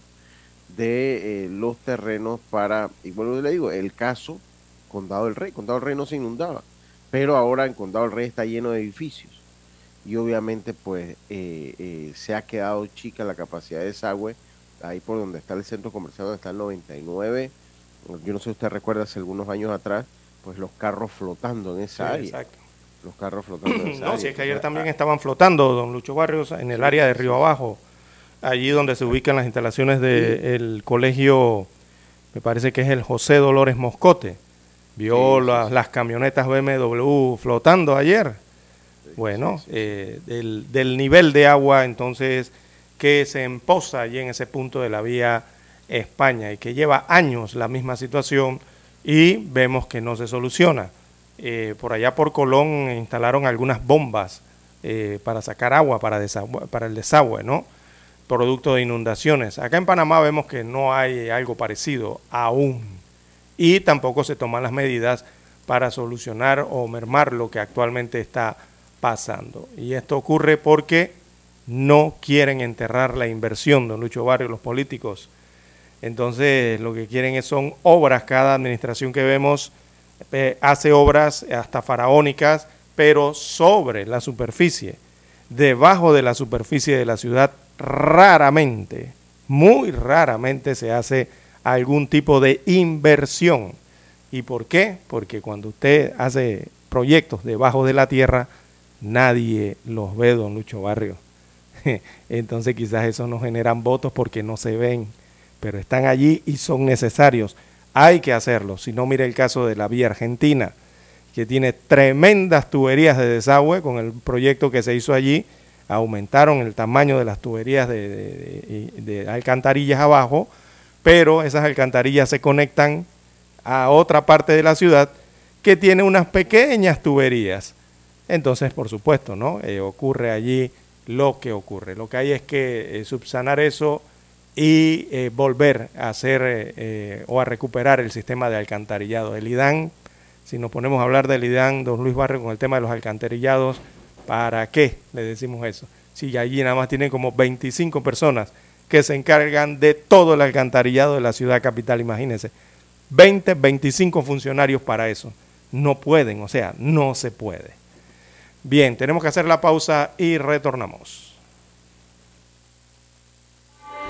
de eh, los terrenos para, y vuelvo le digo, el caso Condado del Rey, Condado del Rey no se inundaba, pero ahora en Condado del Rey está lleno de edificios. y obviamente pues eh, eh, se ha quedado chica la capacidad de desagüe ahí por donde está el centro comercial donde está el 99 yo no sé si usted recuerda hace algunos años atrás pues los carros flotando en esa área
Exacto.
los carros flotando en esa
No,
área.
si es que ayer también
ah,
estaban flotando, don Lucho Barrios, en el área de Río Abajo, allí donde se ubican las instalaciones del colegio, me parece que es el José Dolores Moscote. Vio
Sí, sí,
la-
sí.
las camionetas BMW flotando ayer.
sí,
Bueno,
sí, sí.
eh, del, del nivel de agua entonces que se empoza allí en ese punto de la vía España y que lleva años la misma situación y vemos que no se soluciona. Eh, por allá por Colón instalaron algunas bombas eh, para sacar agua para, para el desagüe, ¿no? Producto de inundaciones. Acá en Panamá vemos que no hay algo parecido aún y tampoco se toman las medidas para solucionar o mermar lo que actualmente está pasando. Y esto ocurre porque no quieren enterrar la inversión, don Lucho Barrio, los políticos. Entonces, lo que quieren es- son obras, cada administración que vemos eh, hace obras hasta faraónicas, pero sobre la superficie, debajo de la superficie de la ciudad, raramente, muy raramente se hace algún tipo de inversión. ¿Y por qué? Porque cuando usted hace proyectos debajo de la tierra, nadie los ve, don Lucho Barrio. Entonces quizás eso no generan votos porque no se ven, pero están allí y son necesarios. Hay que hacerlo. Si no, mire el caso de la vía argentina, que tiene tremendas tuberías de desagüe con el proyecto que se hizo allí. Aumentaron el tamaño de las tuberías de, alcantarillas abajo, pero esas alcantarillas se conectan a otra parte de la ciudad que tiene unas pequeñas tuberías. Entonces, por supuesto, ¿no? Eh, ocurre allí lo que ocurre. Lo que hay es que eh, subsanar eso y eh, volver a hacer eh, eh, o a recuperar el sistema de alcantarillado. El IDAN, si nos ponemos a hablar del IDAN, don Luis Barrio, con el tema de los alcantarillados, ¿para qué le decimos eso? Si allí nada más tienen como 25 personas que se encargan de todo el alcantarillado de la ciudad capital, imagínense. 20, 25 funcionarios para eso. No pueden, o sea, no se puede. Bien, tenemos que hacer la pausa y retornamos.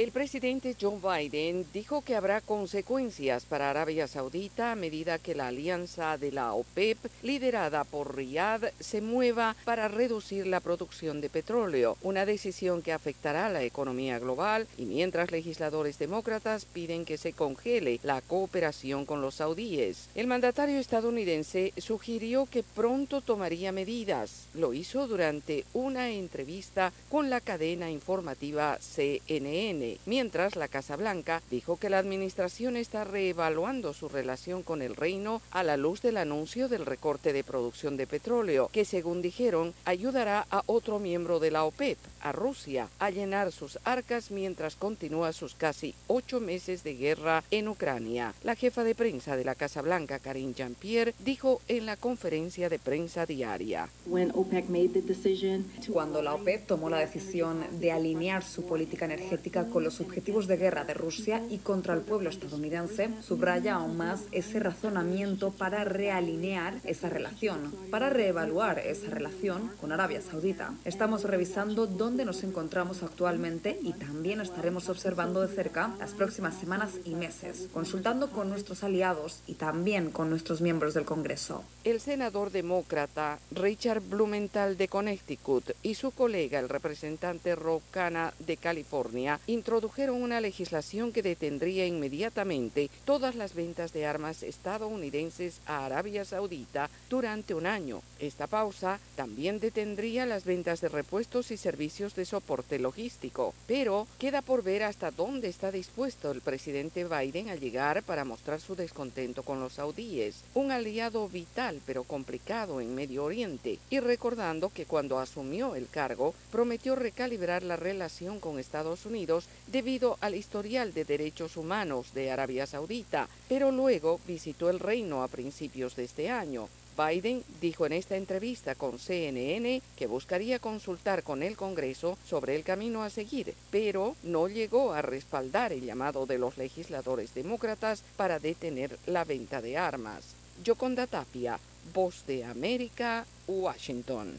El presidente Joe Biden dijo que habrá consecuencias para Arabia Saudita a medida que la alianza de la OPEP, liderada por Riyadh, se mueva para reducir la producción de petróleo, una decisión que afectará a la economía global y mientras legisladores demócratas piden que se congele la cooperación con los saudíes. El mandatario estadounidense sugirió que pronto tomaría medidas. Lo hizo durante una entrevista con la cadena informativa CNN mientras la Casa Blanca dijo que la administración está reevaluando su relación con el reino a la luz del anuncio del recorte de producción de petróleo, que según dijeron ayudará a otro miembro de la OPEP, a Rusia, a llenar sus arcas mientras continúa sus casi ocho meses de guerra en Ucrania. La jefa de prensa de la Casa Blanca, Karine Jean-Pierre, dijo en la conferencia de prensa diaria.
Cuando la OPEP tomó la decisión de alinear su política energética con los objetivos de guerra de Rusia y contra el pueblo estadounidense, subraya aún más ese razonamiento para realinear esa relación, para reevaluar esa relación con Arabia Saudita. Estamos revisando dónde nos encontramos actualmente y también estaremos observando de cerca las próximas semanas y meses, consultando con nuestros aliados y también con nuestros miembros del Congreso.
El senador demócrata Richard Blumenthal de Connecticut y su colega el representante Rob Khanna de California introdujeron una legislación que detendría inmediatamente todas las ventas de armas estadounidenses a Arabia Saudita durante un año. Esta pausa también detendría las ventas de repuestos y servicios de soporte logístico, pero queda por ver hasta dónde está dispuesto el presidente Biden a llegar para mostrar su descontento con los saudíes, un aliado vital pero complicado en Medio Oriente, y recordando que cuando asumió el cargo prometió recalibrar la relación con Estados Unidos debido al historial de derechos humanos de Arabia Saudita, pero luego visitó el reino a principios de este año. Biden dijo en esta entrevista con CNN que buscaría consultar con el Congreso sobre el camino a seguir, pero no llegó a respaldar el llamado de los legisladores demócratas para detener la venta de armas. Yoconda Tapia, Voz de América, Washington.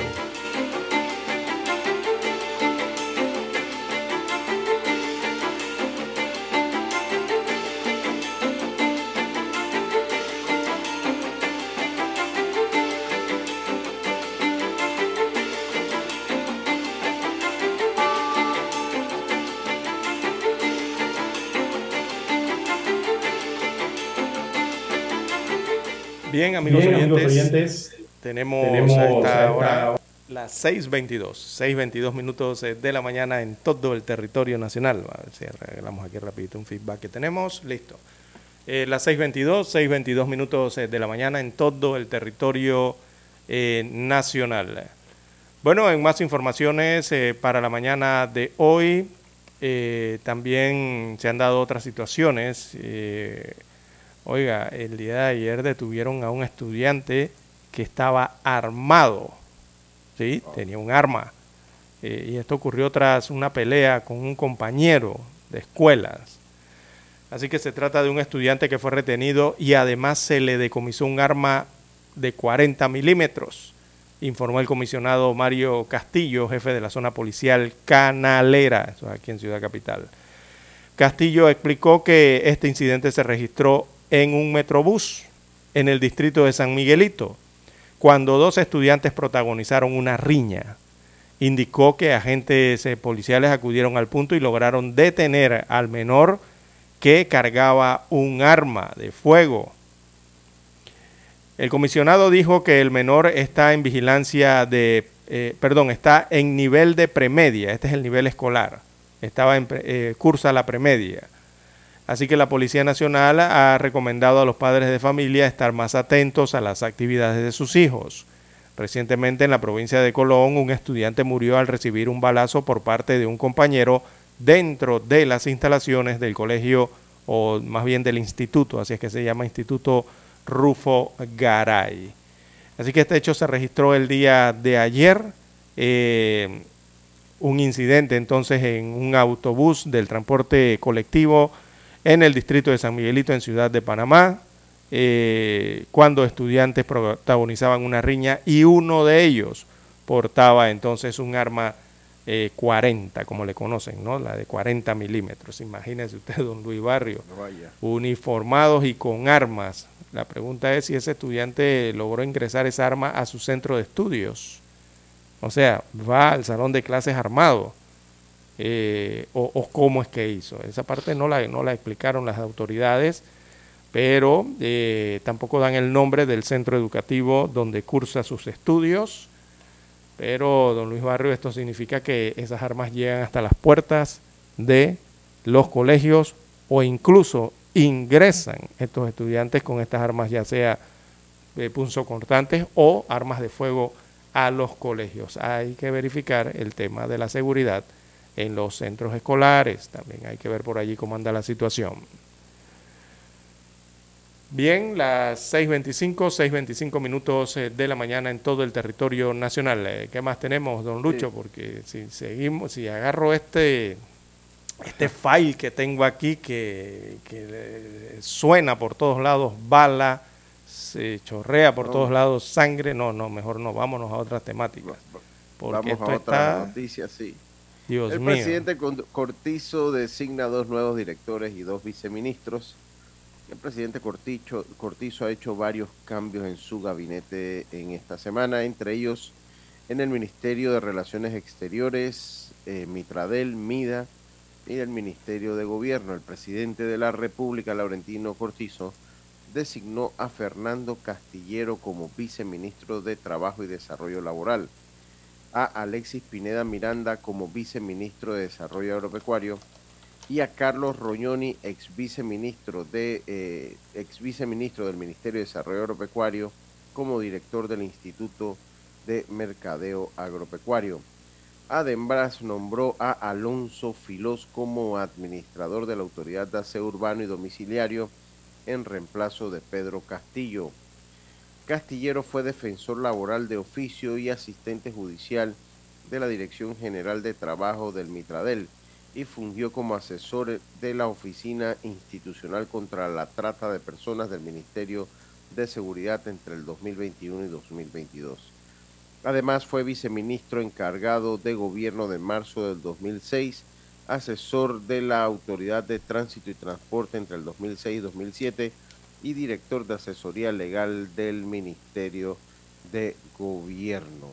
Bien, amigos,
Bien, amigos
oyentes,
oyentes,
tenemos,
tenemos
a esta hora las 6.22, 6.22 minutos eh, de la mañana en todo el territorio nacional. A ver si arreglamos aquí rapidito un feedback que tenemos. Listo. Eh, las 6.22, 6.22 minutos eh, de la mañana en todo el territorio eh, nacional. Bueno, en más informaciones eh, para la mañana de hoy, también se han dado otras situaciones. Oiga, el día de ayer detuvieron a un estudiante que estaba armado, ¿sí? Tenía un arma. Eh, y esto ocurrió tras una pelea con un compañero de escuelas. Así que se trata de un estudiante que fue retenido y además se le decomisó un arma de 40 milímetros, informó el comisionado Mario Castillo, jefe de la zona policial Canalera, eso es aquí en Ciudad Capital. Castillo explicó que este incidente se registró en un metrobús en el distrito de San Miguelito, cuando dos estudiantes protagonizaron una riña. Indicó que agentes eh, policiales acudieron al punto y lograron detener al menor que cargaba un arma de fuego. El comisionado dijo que el menor está en vigilancia de, eh, perdón, está en nivel de premedia, este es el nivel escolar, estaba en, eh, cursa la premedia. Así que la Policía Nacional ha recomendado a los padres de familia estar más atentos a las actividades de sus hijos. Recientemente en la provincia de Colón, un estudiante murió al recibir un balazo por parte de un compañero dentro de las instalaciones del colegio, o más bien del instituto, así es que se llama Instituto Rufo Garay. Así que este hecho se registró el día de ayer. eh, un incidente entonces en un autobús del transporte colectivo en el distrito de San Miguelito, en Ciudad de Panamá, eh, cuando estudiantes protagonizaban una riña y uno de ellos portaba entonces un arma eh, 40, como le conocen, ¿no? La de 40 milímetros. Imagínese usted, don Luis Barrio,
vaya.
uniformados y con armas. La pregunta es si ese estudiante logró ingresar esa arma a su centro de estudios. O sea, va al salón de clases armado. Eh, o, cómo es que hizo. Esa parte no la, no la explicaron las autoridades, pero eh, tampoco dan el nombre del centro educativo donde cursa sus estudios. Pero, don Luis Barrio, esto significa que esas armas llegan hasta las puertas de los colegios o incluso ingresan estos estudiantes con estas armas, ya sea de punzocortantes o armas de fuego a los colegios. Hay que verificar el tema de la seguridad en los centros escolares. También hay que ver por allí cómo anda la situación. Bien, las 6.25, 6.25 minutos eh, de la mañana en todo el territorio nacional. Eh, ¿Qué más tenemos, don Lucho?
Sí.
Porque si seguimos, si agarro este, este file que tengo aquí que, que suena por todos lados, bala, se chorrea por todos lados sangre. No, no, mejor no, vámonos a otras temáticas.
Porque Vamos a otra noticia, sí.
Dios
el presidente Cortizo designa dos nuevos directores y dos viceministros. El presidente Cortizo, Cortizo ha hecho varios cambios en su gabinete en esta semana, entre ellos en el Ministerio de Relaciones Exteriores, eh, Mitradel, MIDA y el Ministerio de Gobierno. El presidente de la República, Laurentino Cortizo, designó a Fernando Castillero como viceministro de Trabajo y Desarrollo Laboral, a Alexis Pineda Miranda como viceministro de Desarrollo Agropecuario y a Carlos Roñoni, ex viceministro, de, eh, ex viceministro del Ministerio de Desarrollo Agropecuario, como director del Instituto de Mercadeo Agropecuario. Además, nombró a Alonso Filós como administrador de la Autoridad de Aseo Urbano y Domiciliario en reemplazo de Pedro Castillo. Castillero fue defensor laboral de oficio y asistente judicial de la Dirección General de Trabajo del Mitradel y fungió como asesor de la Oficina Institucional contra la Trata de Personas del Ministerio de Seguridad entre el 2021 y 2022. Además fue viceministro encargado de gobierno de marzo del 2006, asesor de la Autoridad de Tránsito y Transporte entre el 2006 y 2007 y director de asesoría legal del Ministerio de Gobierno.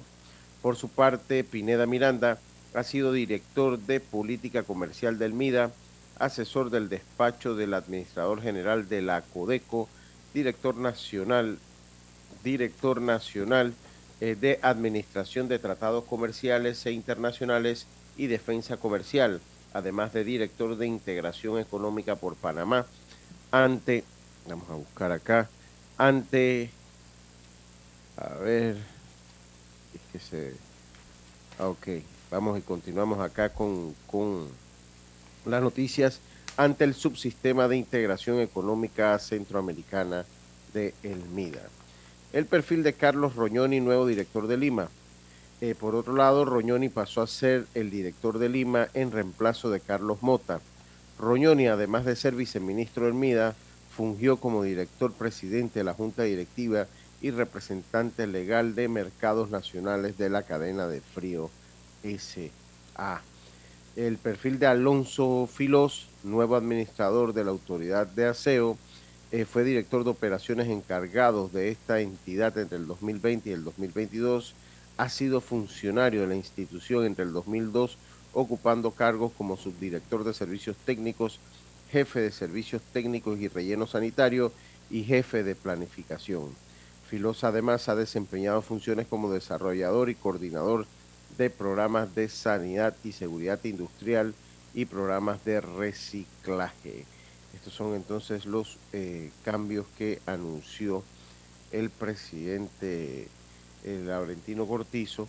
Por su parte, Pineda Miranda ha sido director de política comercial del MIDA, asesor del despacho del administrador general de la Codeco, director nacional, director nacional eh, de Administración de Tratados Comerciales e Internacionales y Defensa Comercial, además de director de Integración Económica por Panamá, ante, vamos a buscar acá, ante, a ver, es que se, ah, ok, vamos y continuamos acá con, con las noticias ante el subsistema de integración económica centroamericana de El MIDA. El perfil de Carlos Roñoni, nuevo director de Lima. Eh, por otro lado, Roñoni pasó a ser el director de Lima en reemplazo de Carlos Mota. Roñoni, además de ser viceministro del MIDA, fungió como director presidente de la Junta Directiva y representante legal de mercados nacionales de la cadena de frío SA. El perfil de Alonso Filos, nuevo administrador de la Autoridad de Aseo, eh, fue director de operaciones encargados de esta entidad entre el 2020 y el 2022. Ha sido funcionario de la institución entre el 2002, ocupando cargos como subdirector de servicios técnicos, jefe de servicios técnicos y relleno sanitario y jefe de planificación. Filosa además ha desempeñado funciones como desarrollador y coordinador de programas de sanidad y seguridad industrial y programas de reciclaje. Estos son entonces los eh, cambios que anunció el presidente eh, Laurentino Cortizo.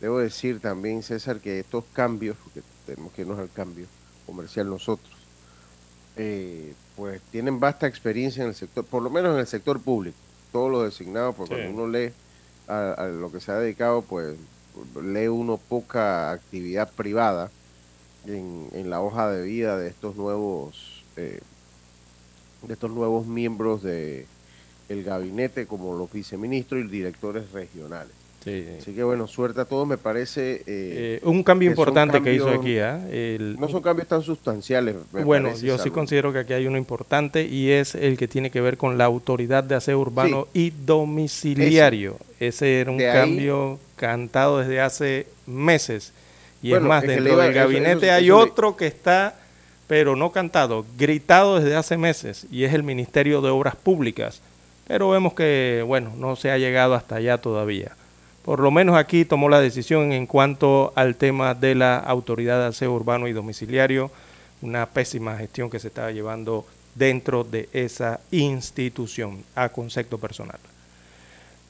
Debo decir también, César, que estos cambios, porque tenemos que irnos al cambio comercial nosotros, eh, pues tienen vasta experiencia en el sector, por lo menos en el sector público. Todos los designados, porque cuando uno lee a, lo que se ha dedicado, pues lee uno poca actividad privada en, en la hoja de vida de estos nuevos eh, de estos nuevos miembros de el gabinete como los viceministros y directores regionales. Así que bueno, suerte a todos, me parece...
Eh, eh, un cambio importante que hizo aquí. ¿ah?
no son cambios tan sustanciales.
bueno, yo sí considero que aquí hay uno importante y es el que tiene que ver con la autoridad de aseo urbano y domiciliario. Ese, era un cambio cantado desde hace meses. Y es más, dentro del gabinete hay otro que está pero no cantado, gritado desde hace meses, y es el Ministerio de Obras Públicas. Pero vemos que, bueno, no se ha llegado hasta allá todavía. Por lo menos aquí tomó la decisión en cuanto al tema de la autoridad de aseo urbano y domiciliario, una pésima gestión que se estaba llevando dentro de esa institución, a concepto personal.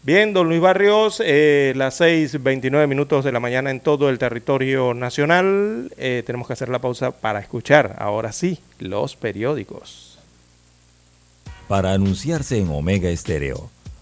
Bien, don Luis Barrios, eh, las 6.29 minutos de la mañana en todo el territorio nacional. Eh, tenemos que hacer la pausa para escuchar, ahora sí, los periódicos.
Para anunciarse en Omega Estéreo,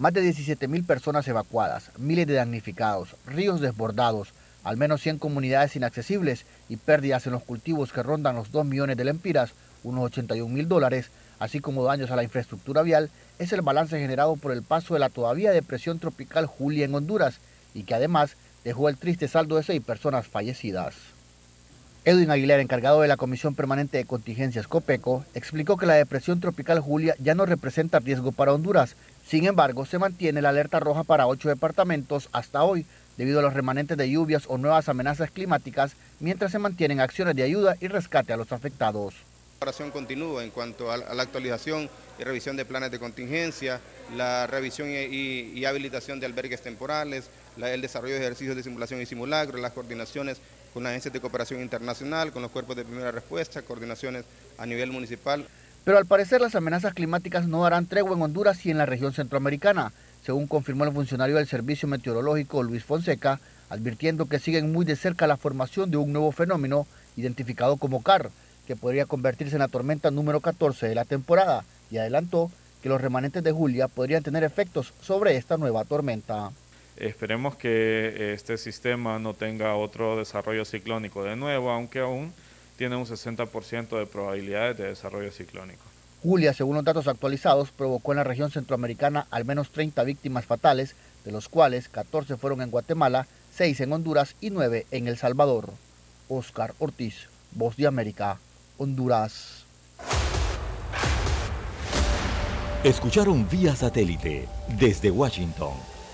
Más de 17.000 personas evacuadas, miles de damnificados, ríos desbordados, al menos 100 comunidades inaccesibles y pérdidas en los cultivos que rondan los 2 millones de lempiras, unos 81 mil dólares, así como daños a la infraestructura vial, es el balance generado por el paso de la todavía depresión tropical Julia en Honduras y que además dejó el triste saldo de seis personas fallecidas. Edwin Aguilera, encargado de la Comisión Permanente de Contingencias COPECO, explicó que la depresión tropical Julia ya no representa riesgo para Honduras. Sin embargo, se mantiene la alerta roja para ocho departamentos hasta hoy, debido a los remanentes de lluvias o nuevas amenazas climáticas, mientras se mantienen acciones de ayuda y rescate a los afectados.
La operación continúa en cuanto a la actualización y revisión de planes de contingencia, la revisión y, habilitación de albergues temporales, el desarrollo de ejercicios de simulación y simulacro, las coordinaciones con agencias de cooperación internacional, con los cuerpos de primera respuesta, coordinaciones a nivel municipal.
Pero al parecer las amenazas climáticas no darán tregua en Honduras y en la región centroamericana, según confirmó el funcionario del Servicio Meteorológico Luis Fonseca, advirtiendo que siguen muy de cerca la formación de un nuevo fenómeno identificado como CAR, que podría convertirse en la tormenta número 14 de la temporada, y adelantó que los remanentes de Julia podrían tener efectos sobre esta nueva tormenta.
Esperemos que este sistema no tenga otro desarrollo ciclónico de nuevo, aunque aún tiene un 60% de probabilidades de desarrollo ciclónico.
Julia, según los datos actualizados, provocó en la región centroamericana al menos 30 víctimas fatales, de los cuales 14 fueron en Guatemala, 6 en Honduras y 9 en El Salvador. Oscar Ortiz, Voz de América, Honduras.
Escucharon vía satélite desde Washington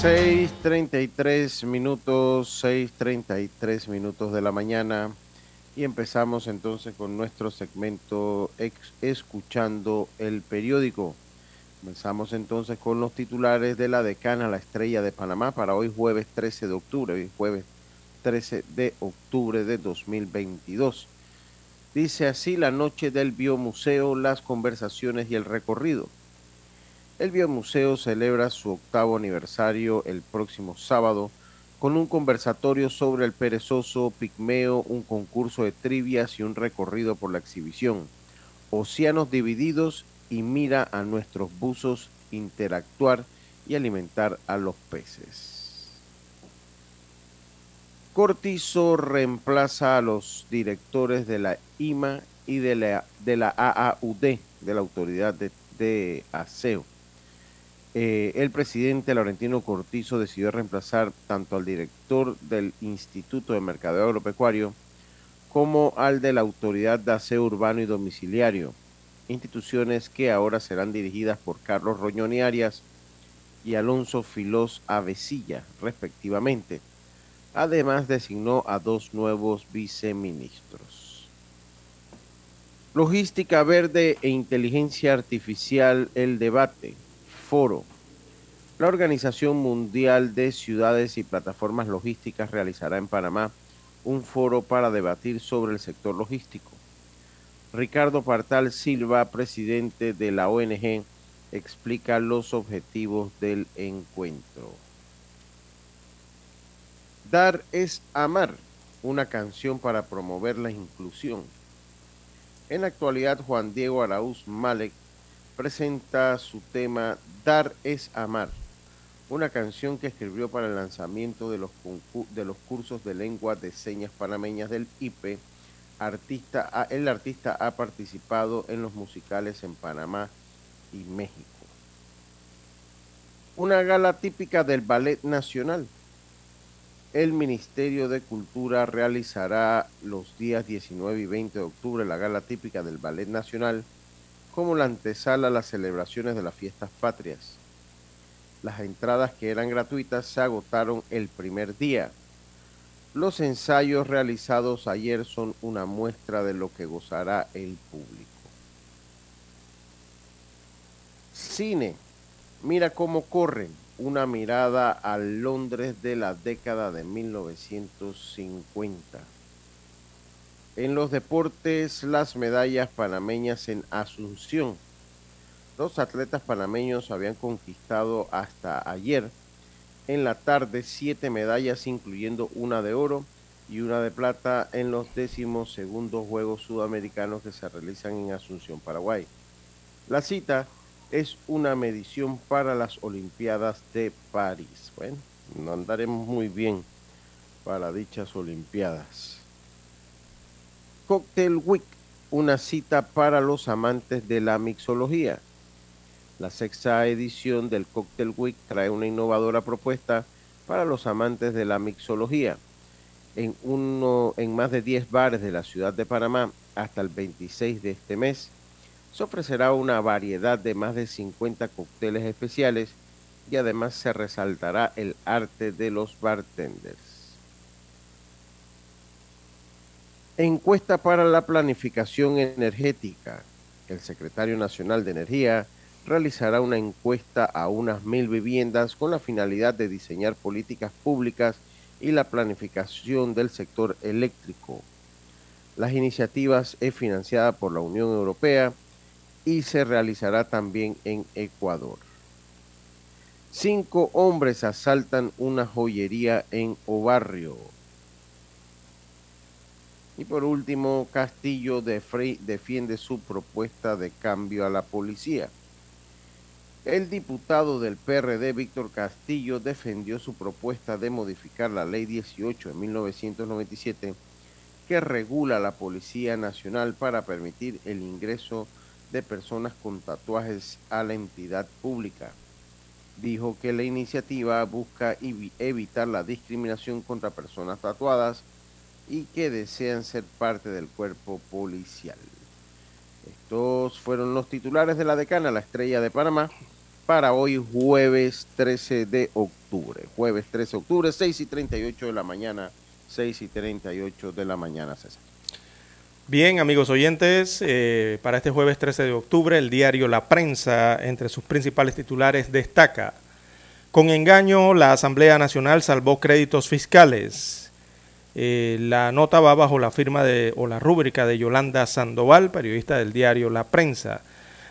Seis treinta y tres minutos, seis treinta y tres minutos de la mañana y empezamos entonces con nuestro segmento Escuchando el periódico. Comenzamos entonces con los titulares de la decana La Estrella de Panamá para hoy jueves 13 de octubre, hoy jueves 13 de octubre de 2022. Dice así la noche del Biomuseo, las conversaciones y el recorrido. El Biomuseo celebra su octavo aniversario el próximo sábado con un conversatorio sobre el perezoso pigmeo, un concurso de trivias y un recorrido por la exhibición. Océanos divididos y mira a nuestros buzos interactuar y alimentar a los peces. Cortizo reemplaza a los directores de la IMA y de la, de la AAUD, de la Autoridad de, de Aseo. Eh, el presidente Laurentino Cortizo decidió reemplazar tanto al director del Instituto de Mercadeo Agropecuario como al de la Autoridad de Aseo Urbano y Domiciliario, instituciones que ahora serán dirigidas por Carlos Roñoni Arias y Alonso Filós Avesilla, respectivamente. Además, designó a dos nuevos viceministros. Logística verde e inteligencia artificial, el debate foro. La Organización Mundial de Ciudades y Plataformas Logísticas realizará en Panamá un foro para debatir sobre el sector logístico. Ricardo Partal Silva, presidente de la ONG, explica los objetivos del encuentro. Dar es amar. una canción para promover la inclusión. En la actualidad, Juan Diego Araúz Malek presenta su tema Dar es Amar, una canción que escribió para el lanzamiento de los, de los cursos de lengua de señas panameñas del IPE. Artista, el artista ha participado en los musicales en Panamá y México. Una gala típica del Ballet Nacional el Ministerio de Cultura realizará los días 19 y 20 de octubre la gala típica del Ballet Nacional como la antesala a las celebraciones de las fiestas patrias. Las entradas que eran gratuitas se agotaron el primer día. Los ensayos realizados ayer son una muestra de lo que gozará el público. Cine. Mira cómo corren una mirada al Londres de la década de 1950. En los deportes, las medallas panameñas en Asunción. Los atletas panameños habían conquistado hasta ayer en la tarde siete medallas, incluyendo una de oro y una de plata en los décimos segundos Juegos Sudamericanos que se realizan en Asunción, Paraguay. La cita es una medición para las Olimpiadas de París. Bueno, no andaremos muy bien para dichas Olimpiadas. Cocktail Week, una cita para los amantes de la mixología. La sexta edición del Cocktail Week trae una innovadora propuesta para los amantes de la mixología. En, uno, en más de 10 bares de la ciudad de Panamá hasta el 26 de este mes se ofrecerá una variedad de más de 50 cócteles especiales y además se resaltará el arte de los bartenders. Encuesta para la planificación energética. El secretario nacional de Energía realizará una encuesta a unas mil viviendas con la finalidad de diseñar políticas públicas y la planificación del sector eléctrico. Las iniciativas es financiada por la Unión Europea y se realizará también en Ecuador. Cinco hombres asaltan una joyería en Obarrio. Y por último, Castillo de Frey defiende su propuesta de cambio a la policía. El diputado del PRD, Víctor Castillo, defendió su propuesta de modificar la Ley 18 de 1997 que regula la Policía Nacional para permitir el ingreso de personas con tatuajes a la entidad pública. Dijo que la iniciativa busca evitar la discriminación contra personas tatuadas y que desean ser parte del cuerpo policial. Estos fueron los titulares de la decana, la estrella de Panamá, para hoy jueves 13 de octubre. Jueves 13 de octubre, 6 y 38 de la mañana, 6 y 38 de la mañana, César.
Bien, amigos oyentes, eh, para este jueves 13 de octubre, el diario La Prensa, entre sus principales titulares, destaca, con engaño, la Asamblea Nacional salvó créditos fiscales. Eh, la nota va bajo la firma de, o la rúbrica de Yolanda Sandoval, periodista del diario La Prensa.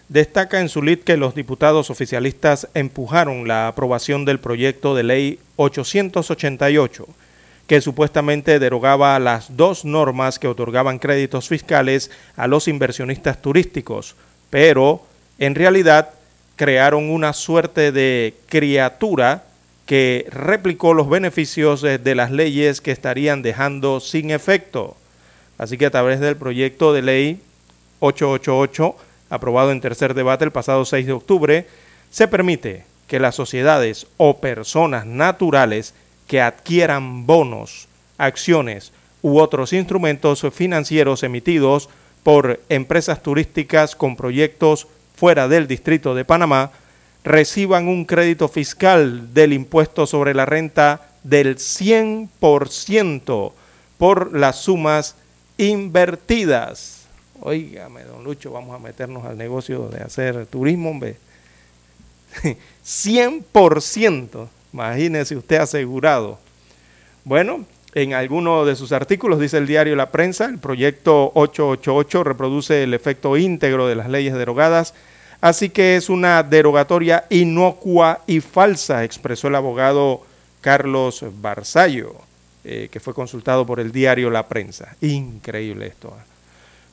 Destaca en su lid que los diputados oficialistas empujaron la aprobación del proyecto de ley 888 que supuestamente derogaba las dos normas que otorgaban créditos fiscales a los inversionistas turísticos, pero en realidad crearon una suerte de criatura que replicó los beneficios de las leyes que estarían dejando sin efecto. Así que a través del proyecto de ley 888, aprobado en tercer debate el pasado 6 de octubre, se permite que las sociedades o personas naturales que adquieran bonos, acciones u otros instrumentos financieros emitidos por empresas turísticas con proyectos fuera del Distrito de Panamá reciban un crédito fiscal del impuesto sobre la renta del 100% por las sumas invertidas. Óigame, don Lucho, vamos a meternos al negocio de hacer turismo, hombre. 100%. Imagínese usted asegurado. Bueno, en alguno de sus artículos dice el diario La Prensa, el proyecto 888 reproduce el efecto íntegro de las leyes derogadas, así que es una derogatoria inocua y falsa, expresó el abogado Carlos Barzallo. eh, que fue consultado por el diario La Prensa. Increíble esto. ¿ah?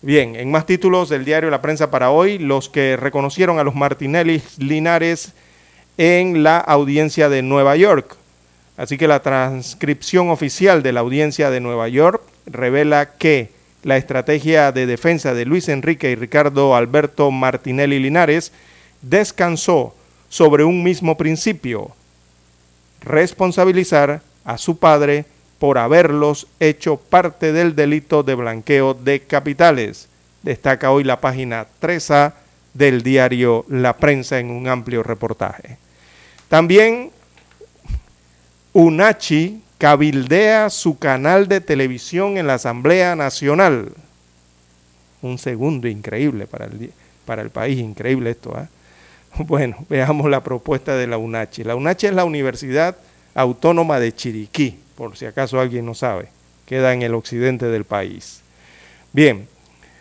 Bien, en más títulos del diario La Prensa para hoy, los que reconocieron a los Martinelli Linares en la audiencia de Nueva York. Así que la transcripción oficial de la audiencia de Nueva York revela que la estrategia de defensa de Luis Enrique y Ricardo Alberto Martinelli Linares descansó sobre un mismo principio, responsabilizar a su padre por haberlos hecho parte del delito de blanqueo de capitales. Destaca hoy la página 3A del diario La Prensa en un amplio reportaje. También UNACHI cabildea su canal de televisión en la Asamblea Nacional. Un segundo increíble para el, para el país, increíble esto. ¿eh? Bueno, veamos la propuesta de la UNACHI. La UNACHI es la Universidad Autónoma de Chiriquí, por si acaso alguien no sabe. Queda en el occidente del país. Bien,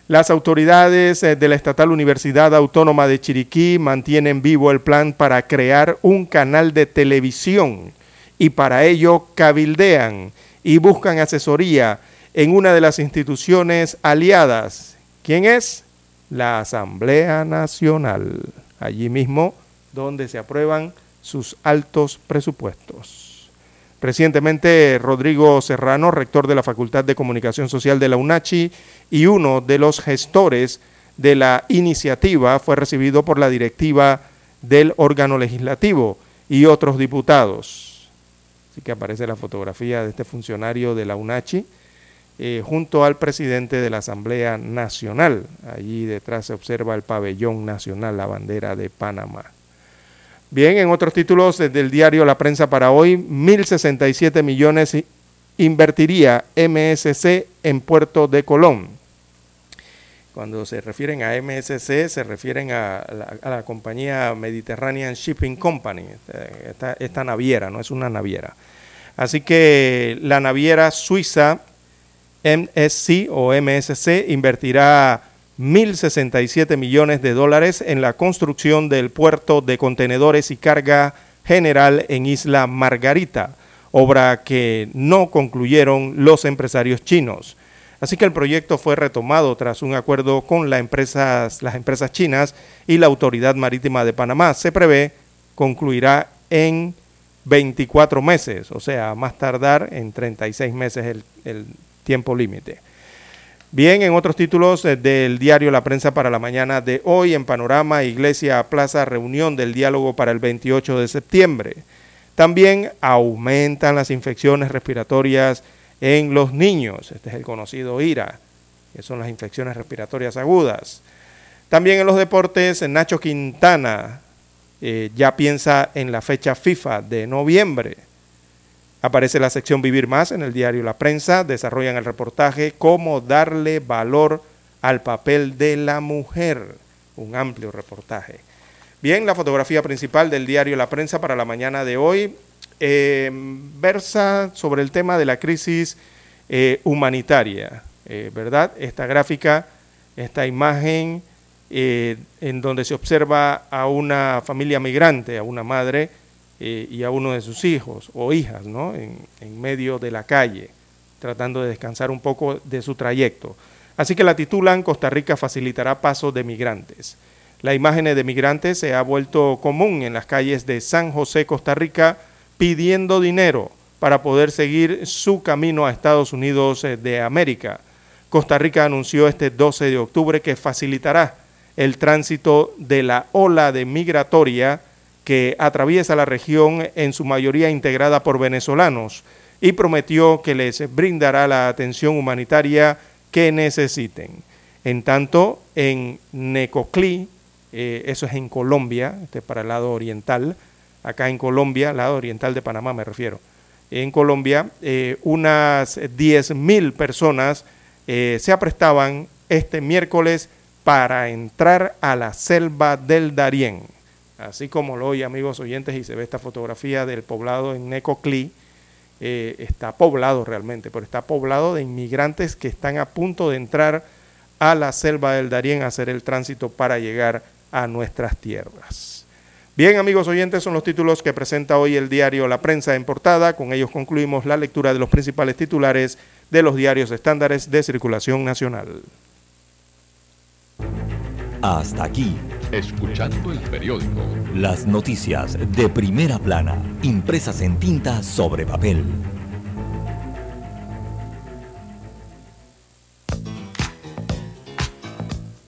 las autoridades eh, de la Estatal Universidad Autónoma de Chiriquí mantienen vivo el plan para crear un canal de televisión y para ello cabildean y buscan asesoría en una de las instituciones aliadas. ¿Quién es? La Asamblea Nacional allí mismo donde se aprueban sus altos presupuestos. Recientemente, Rodrigo Serrano, rector de la Facultad de Comunicación Social de la UNACHI y uno de los gestores de la iniciativa, fue recibido por la directiva del órgano legislativo y otros diputados. Así que aparece la fotografía de este funcionario de la UNACHI eh, junto al presidente de la Asamblea Nacional. Allí detrás se observa el pabellón nacional, la bandera de Panamá. Bien, en otros títulos del diario La Prensa para hoy, 1.067 millones invertiría MSC en Puerto de Colón. Cuando se refieren a MSC, se refieren a la, compañía Mediterranean Shipping Company, esta, naviera, no es una naviera. Así que la naviera suiza MSC o MSC invertirá 1.067 millones de dólares en la construcción del puerto de contenedores y carga general en Isla Margarita, obra que no concluyeron los empresarios chinos. Así que el proyecto fue retomado tras un acuerdo con las empresas, chinas y la Autoridad Marítima de Panamá. Se prevé concluirá en 24 meses, o sea, más tardar en 36 meses el, el tiempo límite. Bien, en otros títulos eh, del diario La Prensa para la mañana de hoy, en Panorama, Iglesia Plaza, reunión del diálogo para el 28 de septiembre. También aumentan las infecciones respiratorias en los niños. Este es el conocido IRA, que son las infecciones respiratorias agudas. También en los deportes, Nacho Quintana eh, ya piensa en la fecha FIFA de noviembre. Aparece la sección Vivir Más en el diario La Prensa, desarrollan el reportaje Cómo darle valor al papel de la mujer, un amplio reportaje. Bien, la fotografía principal del diario La Prensa para la mañana de hoy eh, versa sobre el tema de la crisis eh, humanitaria, eh, ¿verdad? Esta gráfica, esta imagen en donde se observa a una familia migrante, a una madre, y a uno de sus hijos o hijas, ¿no? En, en, medio de la calle, tratando de descansar un poco de su trayecto. Así que la titulan Costa Rica facilitará paso de migrantes. La imagen de migrantes se ha vuelto común en las calles de San José, Costa Rica, pidiendo dinero para poder seguir su camino a Estados Unidos eh, de América. Costa Rica anunció este 12 de octubre que facilitará el tránsito de la ola de migratoria que atraviesa la región en su mayoría integrada por venezolanos y prometió que les brindará la atención humanitaria que necesiten. En tanto, en Necoclí, eh, eso es en Colombia, este para el lado oriental, acá en Colombia, lado oriental de Panamá me refiero, en Colombia, eh, unas 10.000 personas eh, se aprestaban este miércoles para entrar a la selva del Darién así como lo oye amigos oyentes y se ve esta fotografía del poblado en Necoclí, eh, está poblado realmente, pero está poblado de inmigrantes que están a punto de entrar a la selva del Darién a hacer el tránsito para llegar a nuestras tierras. Bien, amigos oyentes, son los títulos que presenta hoy el diario La Prensa en portada. Con ellos concluimos la lectura de los principales titulares de los diarios estándares de circulación nacional.
Hasta aquí,
Escuchando el periódico.
las noticias de primera plana, impresas en tinta sobre papel.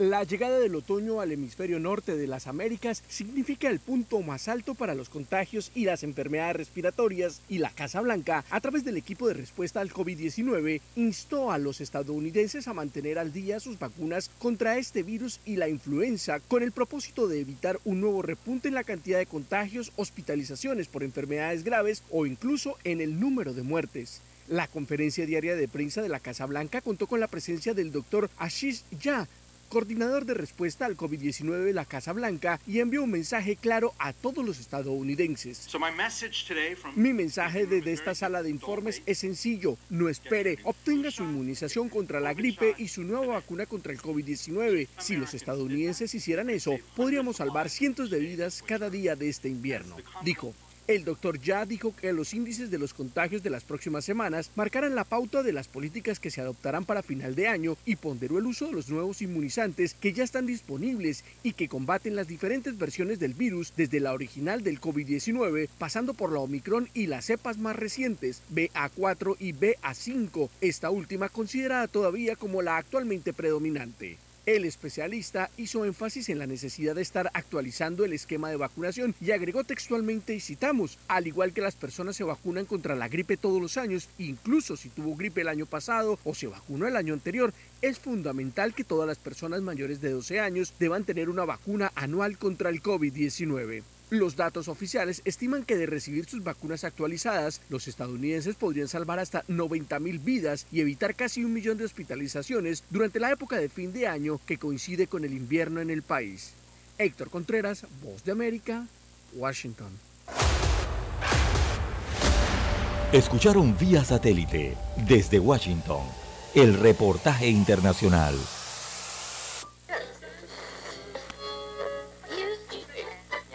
La llegada del otoño al hemisferio norte de las Américas significa el punto más alto para los contagios y las enfermedades respiratorias y la Casa Blanca, a través del equipo de respuesta al COVID-19, instó a los estadounidenses a mantener al día sus vacunas contra este virus y la influenza con el propósito de evitar un nuevo repunte en la cantidad de contagios, hospitalizaciones por enfermedades graves o incluso en el número de muertes. La conferencia diaria de prensa de la Casa Blanca contó con la presencia del doctor Ashish Jha, coordinador de respuesta al COVID-19 de la Casa Blanca, y envió un mensaje claro a todos los estadounidenses. Mi mensaje desde esta sala de informes es sencillo. No espere, obtenga su inmunización contra la gripe y su nueva vacuna contra el COVID-19. Si los estadounidenses hicieran eso, podríamos salvar cientos de vidas cada día de este invierno, dijo. El doctor ya dijo que los índices de los contagios de las próximas semanas marcarán la pauta de las políticas que se adoptarán para final de año y ponderó el uso de los nuevos inmunizantes que ya están disponibles y que combaten las diferentes versiones del virus desde la original del COVID-19 pasando por la Omicron y las cepas más recientes BA4 y BA5, esta última considerada todavía como la actualmente predominante. El especialista hizo énfasis en la necesidad de estar actualizando el esquema de vacunación y agregó textualmente y citamos, al igual que las personas se vacunan contra la gripe todos los años, incluso si tuvo gripe el año pasado o se vacunó el año anterior, es fundamental que todas las personas mayores de 12 años deban tener una vacuna anual contra el COVID-19. Los datos oficiales estiman que de recibir sus vacunas actualizadas, los estadounidenses podrían salvar hasta 90 mil vidas y evitar casi un millón de hospitalizaciones durante la época de fin de año que coincide con el invierno en el país. Héctor Contreras, Voz de América, Washington.
Escucharon vía satélite desde Washington el reportaje internacional.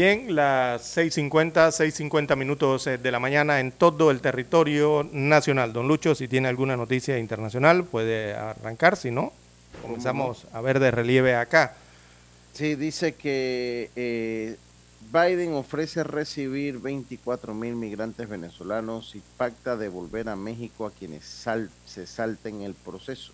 Bien, las 6.50, 6.50 minutos eh, de la mañana en todo el territorio nacional. Don Lucho, si tiene alguna noticia internacional, puede arrancar, si no, comenzamos a ver de relieve acá.
Sí, dice que eh, Biden ofrece recibir 24 mil migrantes venezolanos y pacta devolver a México a quienes se salten el proceso.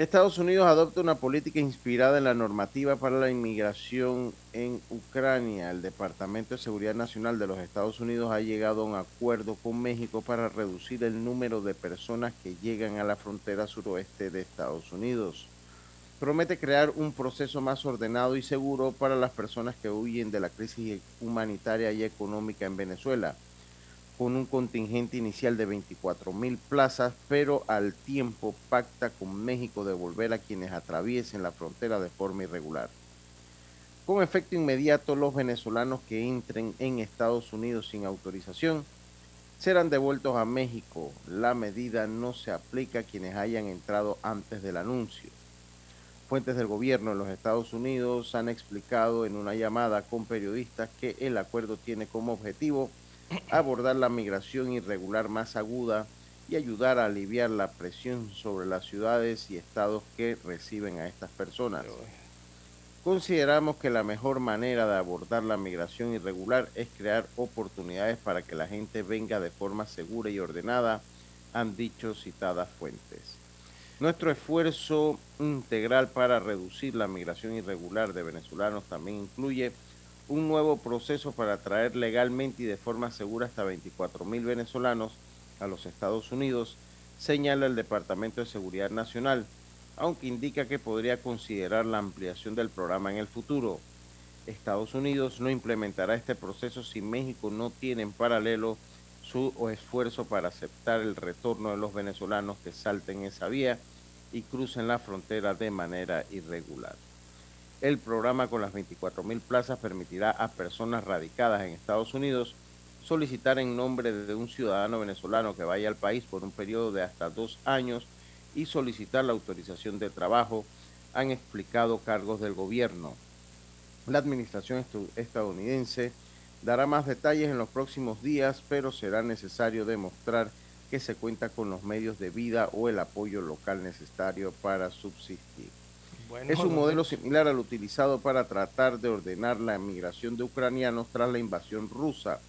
Estados Unidos adopta una política inspirada en la normativa para la inmigración en Ucrania. El Departamento de Seguridad Nacional de los Estados Unidos ha llegado a un acuerdo con México para reducir el número de personas que llegan a la frontera suroeste de Estados Unidos. Promete crear un proceso más ordenado y seguro para las personas que huyen de la crisis humanitaria y económica en Venezuela con un contingente inicial de 24 mil plazas, pero al tiempo pacta con México devolver a quienes atraviesen la frontera de forma irregular. Con efecto inmediato, los venezolanos que entren en Estados Unidos sin autorización serán devueltos a México. La medida no se aplica a quienes hayan entrado antes del anuncio. Fuentes del gobierno en los Estados Unidos han explicado en una llamada con periodistas que el acuerdo tiene como objetivo abordar la migración irregular más aguda y ayudar a aliviar la presión sobre las ciudades y estados que reciben a estas personas. Consideramos que la mejor manera de abordar la migración irregular es crear oportunidades para que la gente venga de forma segura y ordenada, han dicho citadas fuentes. Nuestro esfuerzo integral para reducir la migración irregular de venezolanos también incluye un nuevo proceso para traer legalmente y de forma segura hasta 24 mil venezolanos a los Estados Unidos, señala el Departamento de Seguridad Nacional, aunque indica que podría considerar la ampliación del programa en el futuro. Estados Unidos no implementará este proceso si México no tiene en paralelo su esfuerzo para aceptar el retorno de los venezolanos que salten esa vía y crucen la frontera de manera irregular. El programa con las 24.000 plazas permitirá a personas radicadas en Estados Unidos solicitar en nombre de un ciudadano venezolano que vaya al país por un periodo de hasta dos años y solicitar la autorización de trabajo, han explicado cargos del gobierno. La administración estadounidense dará más detalles en los próximos días, pero será necesario demostrar que se cuenta con los medios de vida o el apoyo local necesario para subsistir es un modelo similar al utilizado para tratar de ordenar la migración de ucranianos tras la invasión rusa.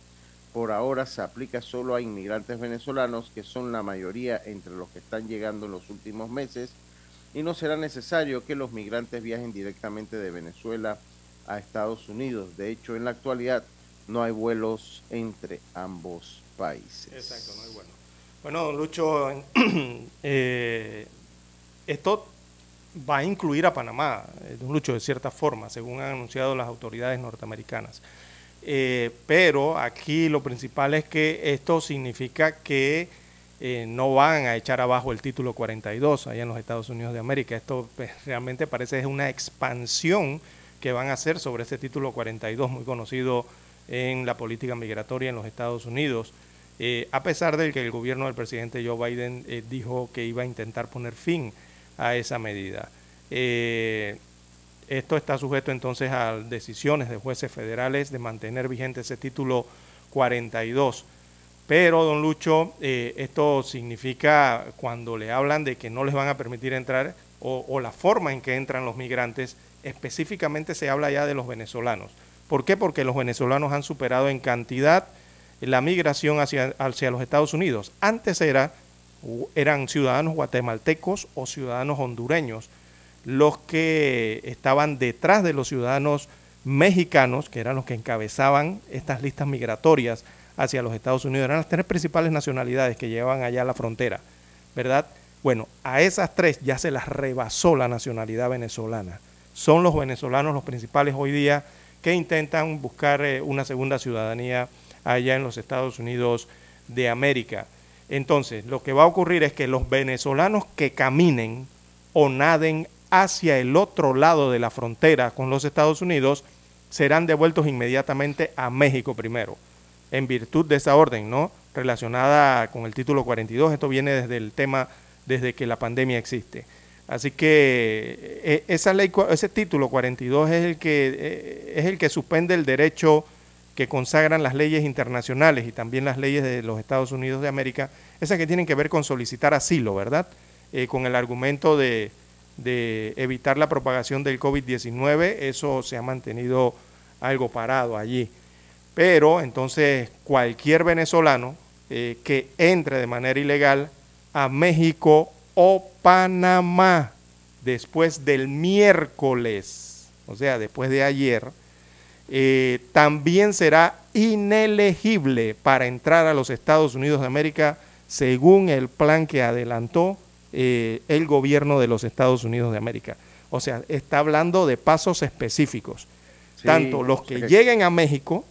Por ahora se aplica solo a inmigrantes venezolanos, que son la mayoría entre los que están llegando en los últimos meses, y no será necesario que los migrantes viajen directamente de Venezuela a Estados Unidos. De hecho, en la actualidad no hay vuelos entre ambos países.
Exacto, no hay vuelos. Bueno, Lucho, eh, esto va a incluir a Panamá, eh, don Lucho, de cierta forma, según han anunciado las autoridades norteamericanas. Eh, pero aquí lo principal es que esto significa que eh, no van a echar abajo el título 42 allá en los Estados Unidos de América. Esto pues, realmente parece es una expansión que van a hacer sobre ese título 42, muy conocido en la política migratoria en los Estados Unidos. a pesar de que el gobierno del presidente Joe Biden dijo que iba a intentar poner fin esa medida. Eh, esto está sujeto entonces a decisiones de jueces federales de mantener vigente ese título 42. Pero, don Lucho, eh, esto significa cuando le hablan de que no les van a permitir entrar o, o, la forma en que entran los migrantes, específicamente se habla ya de los venezolanos. ¿Por qué? Porque los venezolanos han superado en cantidad la migración hacia, hacia los Estados Unidos. Antes era eran ciudadanos guatemaltecos o ciudadanos hondureños los que estaban detrás de los ciudadanos mexicanos, que eran los que encabezaban estas listas migratorias hacia los Estados Unidos. Eran las tres principales nacionalidades que llevaban allá a la frontera, ¿verdad? Bueno, a esas tres ya se las rebasó la nacionalidad venezolana. Son los venezolanos los principales hoy día que intentan buscar eh, una segunda ciudadanía allá en los Estados Unidos de América. Entonces, lo que va a ocurrir es que los venezolanos que caminen o naden hacia el otro lado de la frontera con los Estados Unidos serán devueltos inmediatamente a México primero, en virtud de esa orden, ¿no? Relacionada con el título 42, esto viene desde el tema, desde que la pandemia existe. Así que eh, esa ley, ese título 42 es el que eh, es el que suspende el derecho que consagran las leyes internacionales y también las leyes de los Estados Unidos de América, esas que tienen que ver con solicitar asilo, ¿verdad? Eh, con el argumento de, de evitar la propagación del COVID-19, eso se ha mantenido algo parado allí. Pero entonces cualquier venezolano eh, que entre de manera ilegal a México o Panamá después del miércoles, o sea, después de ayer, eh, también será inelegible para entrar a los Estados Unidos de América según el plan que adelantó eh, el gobierno de los Estados Unidos de América. O sea, está hablando de pasos específicos. tanto los que lleguen a México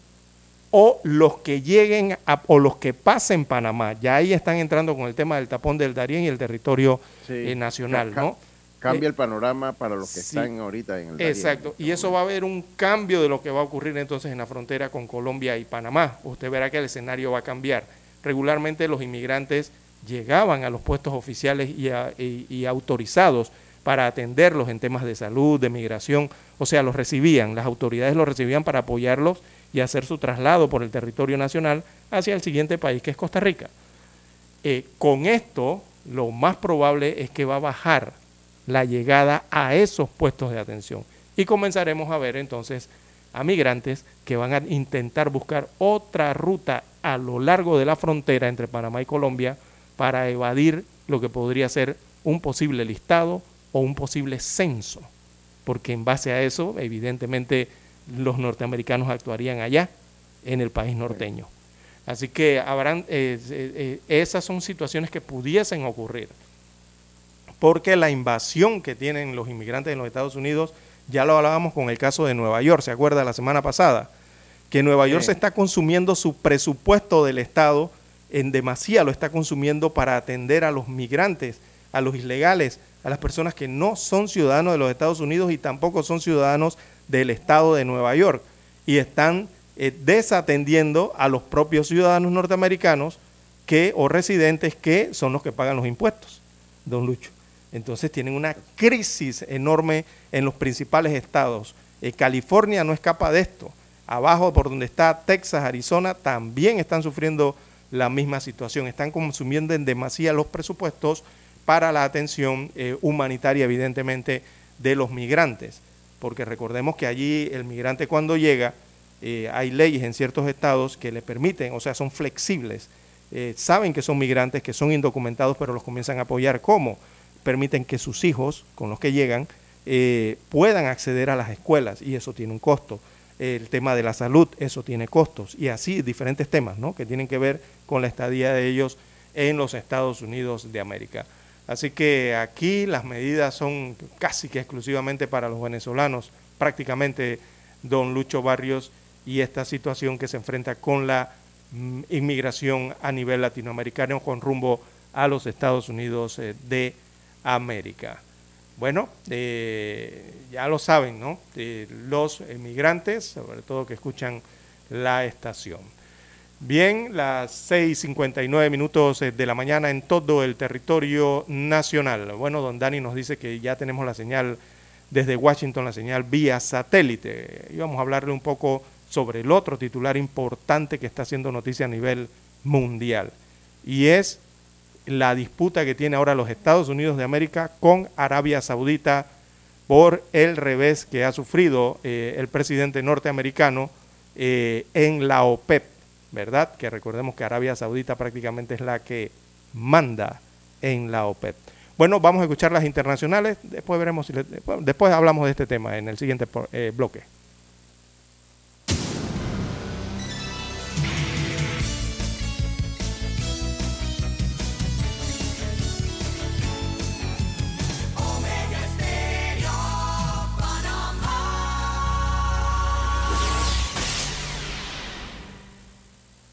o los que lleguen a, o los que pasen Panamá. Ya ahí están entrando con el tema del tapón del Darién y el territorio eh, nacional, ¿no?
Cambia el panorama para los que están ahorita en el Darién.
Exacto, y eso va a haber un cambio de lo que va a ocurrir entonces en la frontera con Colombia y Panamá. Usted verá que el escenario va a cambiar. Regularmente los inmigrantes llegaban a los puestos oficiales y, autorizados para atenderlos en temas de salud, de migración, o sea, los recibían, las autoridades los recibían para apoyarlos y hacer su traslado por el territorio nacional hacia el siguiente país, que es Costa Rica. Eh, con esto, lo más probable es que va a bajar la llegada a esos puestos de atención. Y comenzaremos a ver entonces a migrantes que van a intentar buscar otra ruta a lo largo de la frontera entre Panamá y Colombia para evadir lo que podría ser un posible listado o un posible censo, porque en base a eso, evidentemente, los norteamericanos actuarían allá, en el país norteño. Así que habrán, eh, eh, eh, esas son situaciones que pudiesen ocurrir, porque la invasión que tienen los inmigrantes en los Estados Unidos, ya lo hablábamos con el caso de Nueva York, ¿se acuerda la semana pasada? Que Nueva York se está consumiendo su presupuesto del Estado, en demasía lo está consumiendo para atender a los migrantes, a los ilegales, a las personas que no son ciudadanos de los Estados Unidos y tampoco son ciudadanos del estado de Nueva York y están eh, desatendiendo a los propios ciudadanos norteamericanos que o residentes que son los que pagan los impuestos, don Lucho. Entonces tienen una crisis enorme en los principales estados. Eh, California no escapa de esto. Abajo por donde está Texas, Arizona, también están sufriendo la misma situación. Están consumiendo en demasía los presupuestos para la atención eh, humanitaria, evidentemente, de los migrantes porque recordemos que allí el migrante cuando llega, eh, hay leyes en ciertos estados que le permiten, o sea, son flexibles, saben que son migrantes, que son indocumentados, pero los comienzan a apoyar. ¿Cómo? Permiten que sus hijos, con los que llegan, eh, puedan acceder a las escuelas y eso tiene un costo. El tema de la salud, eso tiene costos. Y así diferentes temas ¿no? que tienen que ver con la estadía de ellos en los Estados Unidos de América. Así que aquí las medidas son casi que exclusivamente para los venezolanos, prácticamente don Lucho Barrios y esta situación que se enfrenta con la mm, inmigración a nivel latinoamericano con rumbo a los Estados Unidos eh, de América. Bueno, eh, ya lo saben, ¿no? los inmigrantes, sobre todo que escuchan la estación. Bien, las 6.59 minutos eh, de la mañana en todo el territorio nacional. Bueno, don Dani nos dice que ya tenemos la señal desde Washington, la señal vía satélite. Y vamos a hablarle un poco sobre el otro titular importante que está haciendo noticia a nivel mundial. Y es la disputa que tiene ahora los Estados Unidos de América con Arabia Saudita por el revés que ha sufrido eh, el presidente norteamericano eh, en la OPEP ¿verdad? Que recordemos que Arabia Saudita prácticamente es la que manda en la OPEP. Bueno, vamos a escuchar las internacionales, después veremos si después hablamos de este tema en el siguiente eh, bloque.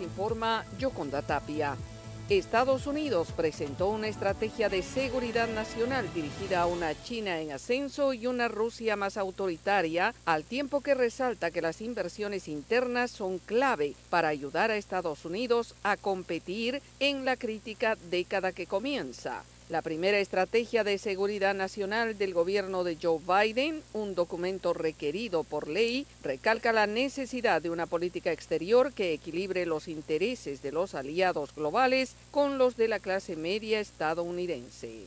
Informa Yoconda Tapia. Estados Unidos presentó una estrategia de seguridad nacional dirigida a una China en ascenso y una Rusia más autoritaria, al tiempo que resalta que las inversiones internas son clave para ayudar a Estados Unidos a competir en la crítica década que comienza. La primera estrategia de seguridad nacional del gobierno de Joe Biden, un documento requerido por ley, recalca la necesidad de una política exterior que equilibre los intereses de los aliados globales con los de la clase media estadounidense.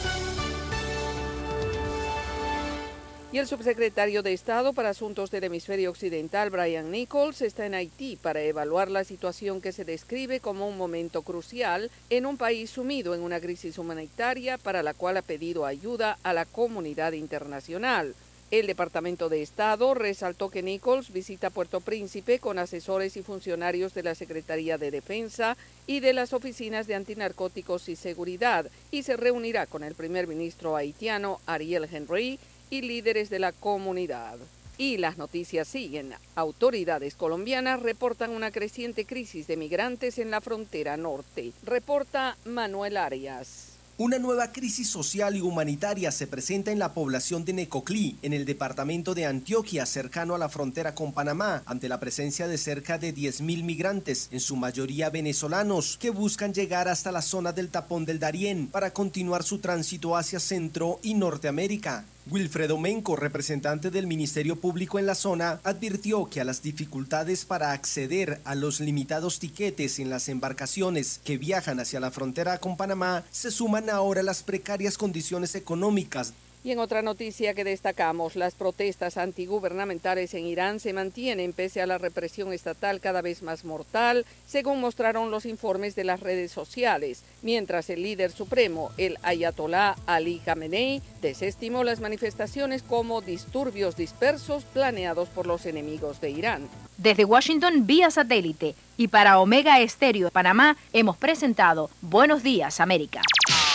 Y el subsecretario de Estado para Asuntos del Hemisferio Occidental, Brian Nichols, está en Haití para evaluar la situación que se describe como un momento crucial en un país sumido en una crisis humanitaria para la cual ha pedido ayuda a la comunidad internacional. El Departamento de Estado resaltó que Nichols visita Puerto Príncipe con asesores y funcionarios de la Secretaría de Defensa y de las oficinas de antinarcóticos y seguridad y se reunirá con el primer ministro haitiano Ariel Henry y líderes de la comunidad. Y las noticias siguen. Autoridades colombianas reportan una creciente crisis de migrantes en la frontera norte. Reporta Manuel Arias.
Una nueva crisis social y humanitaria se presenta en la población de Necoclí, en el departamento de Antioquia, cercano a la frontera con Panamá, ante la presencia de cerca de 10.000 migrantes, en su mayoría venezolanos, que buscan llegar hasta la zona del tapón del Darién para continuar su tránsito hacia Centro y Norteamérica. Wilfredo Menco, representante del Ministerio Público en la zona, advirtió que a las dificultades para acceder a los limitados tiquetes en las embarcaciones que viajan hacia la frontera con Panamá se suman ahora las precarias condiciones económicas
Y en otra noticia que destacamos, las protestas antigubernamentales en Irán se mantienen pese a la represión estatal cada vez más mortal, según mostraron los informes de las redes sociales, mientras el líder supremo, el ayatolá Ali Khamenei, desestimó las manifestaciones como disturbios dispersos planeados por los enemigos de Irán.
Desde Washington vía satélite y para Omega Estéreo de Panamá hemos presentado Buenos Días América.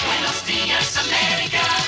Buenos días, América.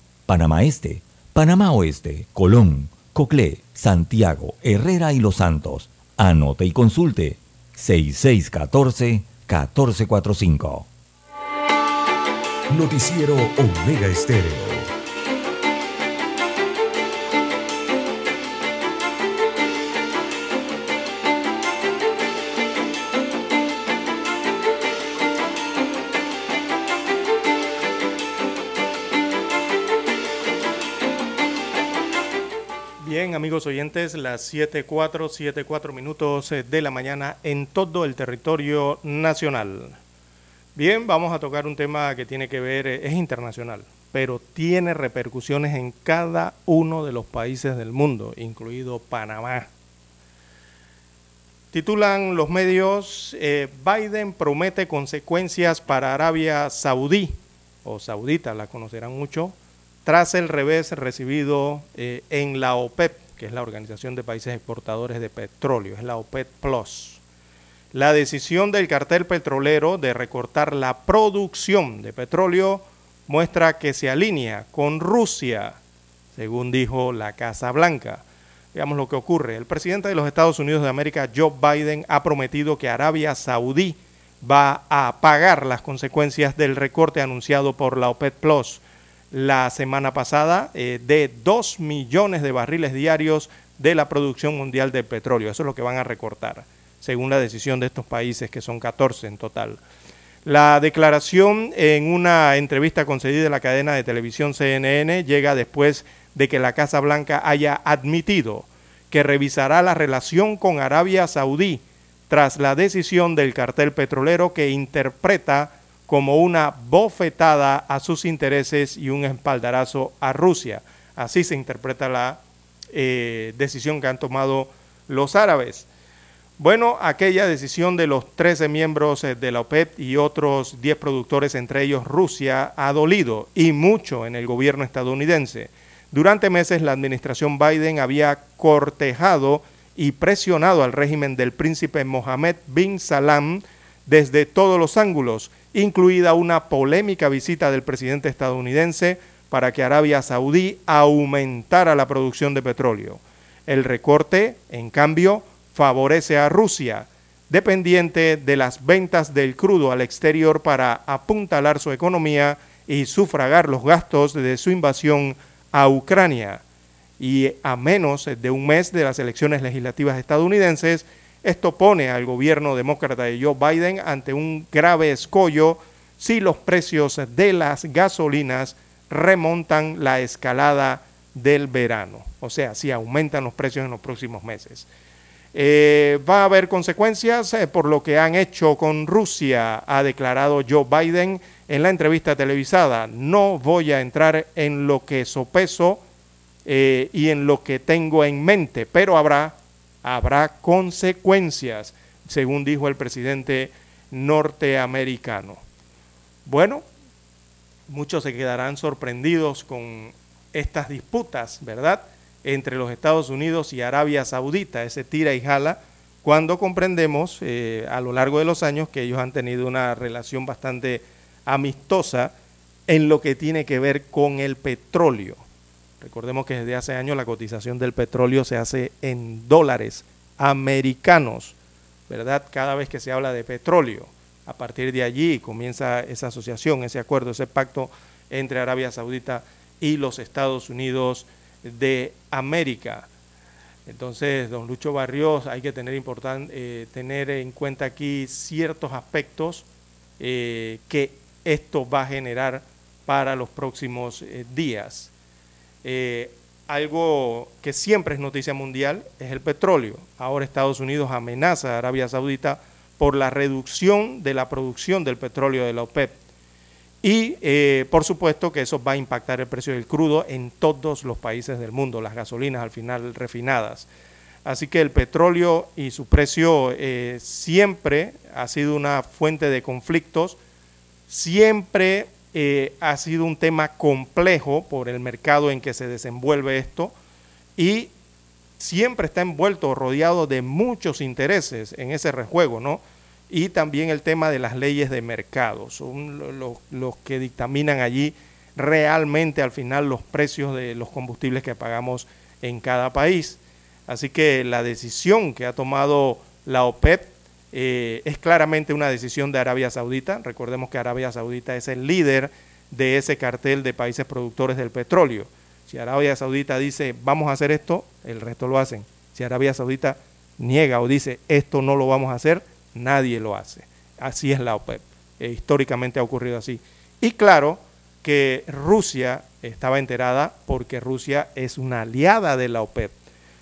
Panamá Este, Panamá Oeste, Colón, Coclé, Santiago, Herrera y Los Santos. Anote y consulte 6614-1445.
Noticiero Omega Estéreo.
Amigos oyentes, las 7.4, 7.4 minutos eh, de la mañana en todo el territorio nacional. Bien, vamos a tocar un tema que tiene que ver, eh, es internacional, pero tiene repercusiones en cada uno de los países del mundo, incluido Panamá. Titulan los medios, eh, Biden promete consecuencias para Arabia Saudí, o Saudita, la conocerán mucho, tras el revés recibido en la OPEP, que es la Organización de Países Exportadores de Petróleo, es la OPEP Plus. La decisión del cartel petrolero de recortar la producción de petróleo muestra que se alinea con Rusia, según dijo la Casa Blanca. Veamos lo que ocurre. El presidente de los Estados Unidos de América, Joe Biden, ha prometido que Arabia Saudí va a pagar las consecuencias del recorte anunciado por la OPEP Plus la semana pasada eh, de 2 millones de barriles diarios de la producción mundial de petróleo. Eso es lo que van a recortar, según la decisión de estos países, que son 14 en total. La declaración en una entrevista concedida en la cadena de televisión CNN llega después de que la Casa Blanca haya admitido que revisará la relación con Arabia Saudí tras la decisión del cartel petrolero que interpreta como una bofetada a sus intereses y un espaldarazo a Rusia. Así se interpreta la eh, decisión que han tomado los árabes. Bueno, aquella decisión de los 13 miembros eh, de la OPEP y otros 10 productores, entre ellos Rusia, ha dolido y mucho en el gobierno estadounidense. Durante meses la administración Biden había cortejado y presionado al régimen del príncipe Mohammed bin Salam desde todos los ángulos, incluida una polémica visita del presidente estadounidense para que Arabia Saudí aumentara la producción de petróleo. El recorte, en cambio, favorece a Rusia, dependiente de las ventas del crudo al exterior para apuntalar su economía y sufragar los gastos de su invasión a Ucrania. Y a menos de un mes de las elecciones legislativas estadounidenses, esto pone al gobierno demócrata de Joe Biden ante un grave escollo si los precios de las gasolinas remontan la escalada del verano, o sea, si aumentan los precios en los próximos meses. Eh, va a haber consecuencias eh, por lo que han hecho con Rusia, ha declarado Joe Biden en la entrevista televisada. No voy a entrar en lo que sopeso eh, y en lo que tengo en mente, pero habrá, habrá consecuencias, según dijo el presidente norteamericano. Bueno, muchos se quedarán sorprendidos con estas disputas, ¿verdad? entre los Estados Unidos y Arabia Saudita, ese tira y jala, cuando comprendemos eh, a lo largo de los años que ellos han tenido una relación bastante amistosa en lo que tiene que ver con el petróleo. Recordemos que desde hace años la cotización del petróleo se hace en dólares americanos, ¿verdad? Cada vez que se habla de petróleo. A partir de allí comienza esa asociación, ese acuerdo, ese pacto entre Arabia Saudita y los Estados Unidos de América. Entonces, don Lucho Barrios, hay que tener, eh, tener en cuenta aquí ciertos aspectos eh, que esto va a generar para los próximos eh, días. Algo que siempre es noticia mundial es el petróleo. Ahora Estados Unidos amenaza a Arabia Saudita por la reducción de la producción del petróleo de la OPEP. Y eh, por supuesto que eso va a impactar el precio del crudo en todos los países del mundo, las gasolinas al final refinadas. Así que el petróleo y su precio eh, siempre ha sido una fuente de conflictos, siempre eh, ha sido un tema complejo por el mercado en que se desenvuelve esto y siempre está envuelto, rodeado de muchos intereses en ese rejuego, ¿no? y también el tema de las leyes de mercado. Son los, que dictaminan allí realmente al final los precios de los combustibles que pagamos en cada país. Así que la decisión que ha tomado la OPEP eh, es claramente una decisión de Arabia Saudita. Recordemos que Arabia Saudita es el líder de ese cartel de países productores del petróleo. Si Arabia Saudita dice vamos a hacer esto, el resto lo hacen. Si Arabia Saudita niega o dice esto no lo vamos a hacer, nadie lo hace. Así es la OPEP. E históricamente ha ocurrido así. Y claro que Rusia estaba enterada porque Rusia es una aliada de la OPEP.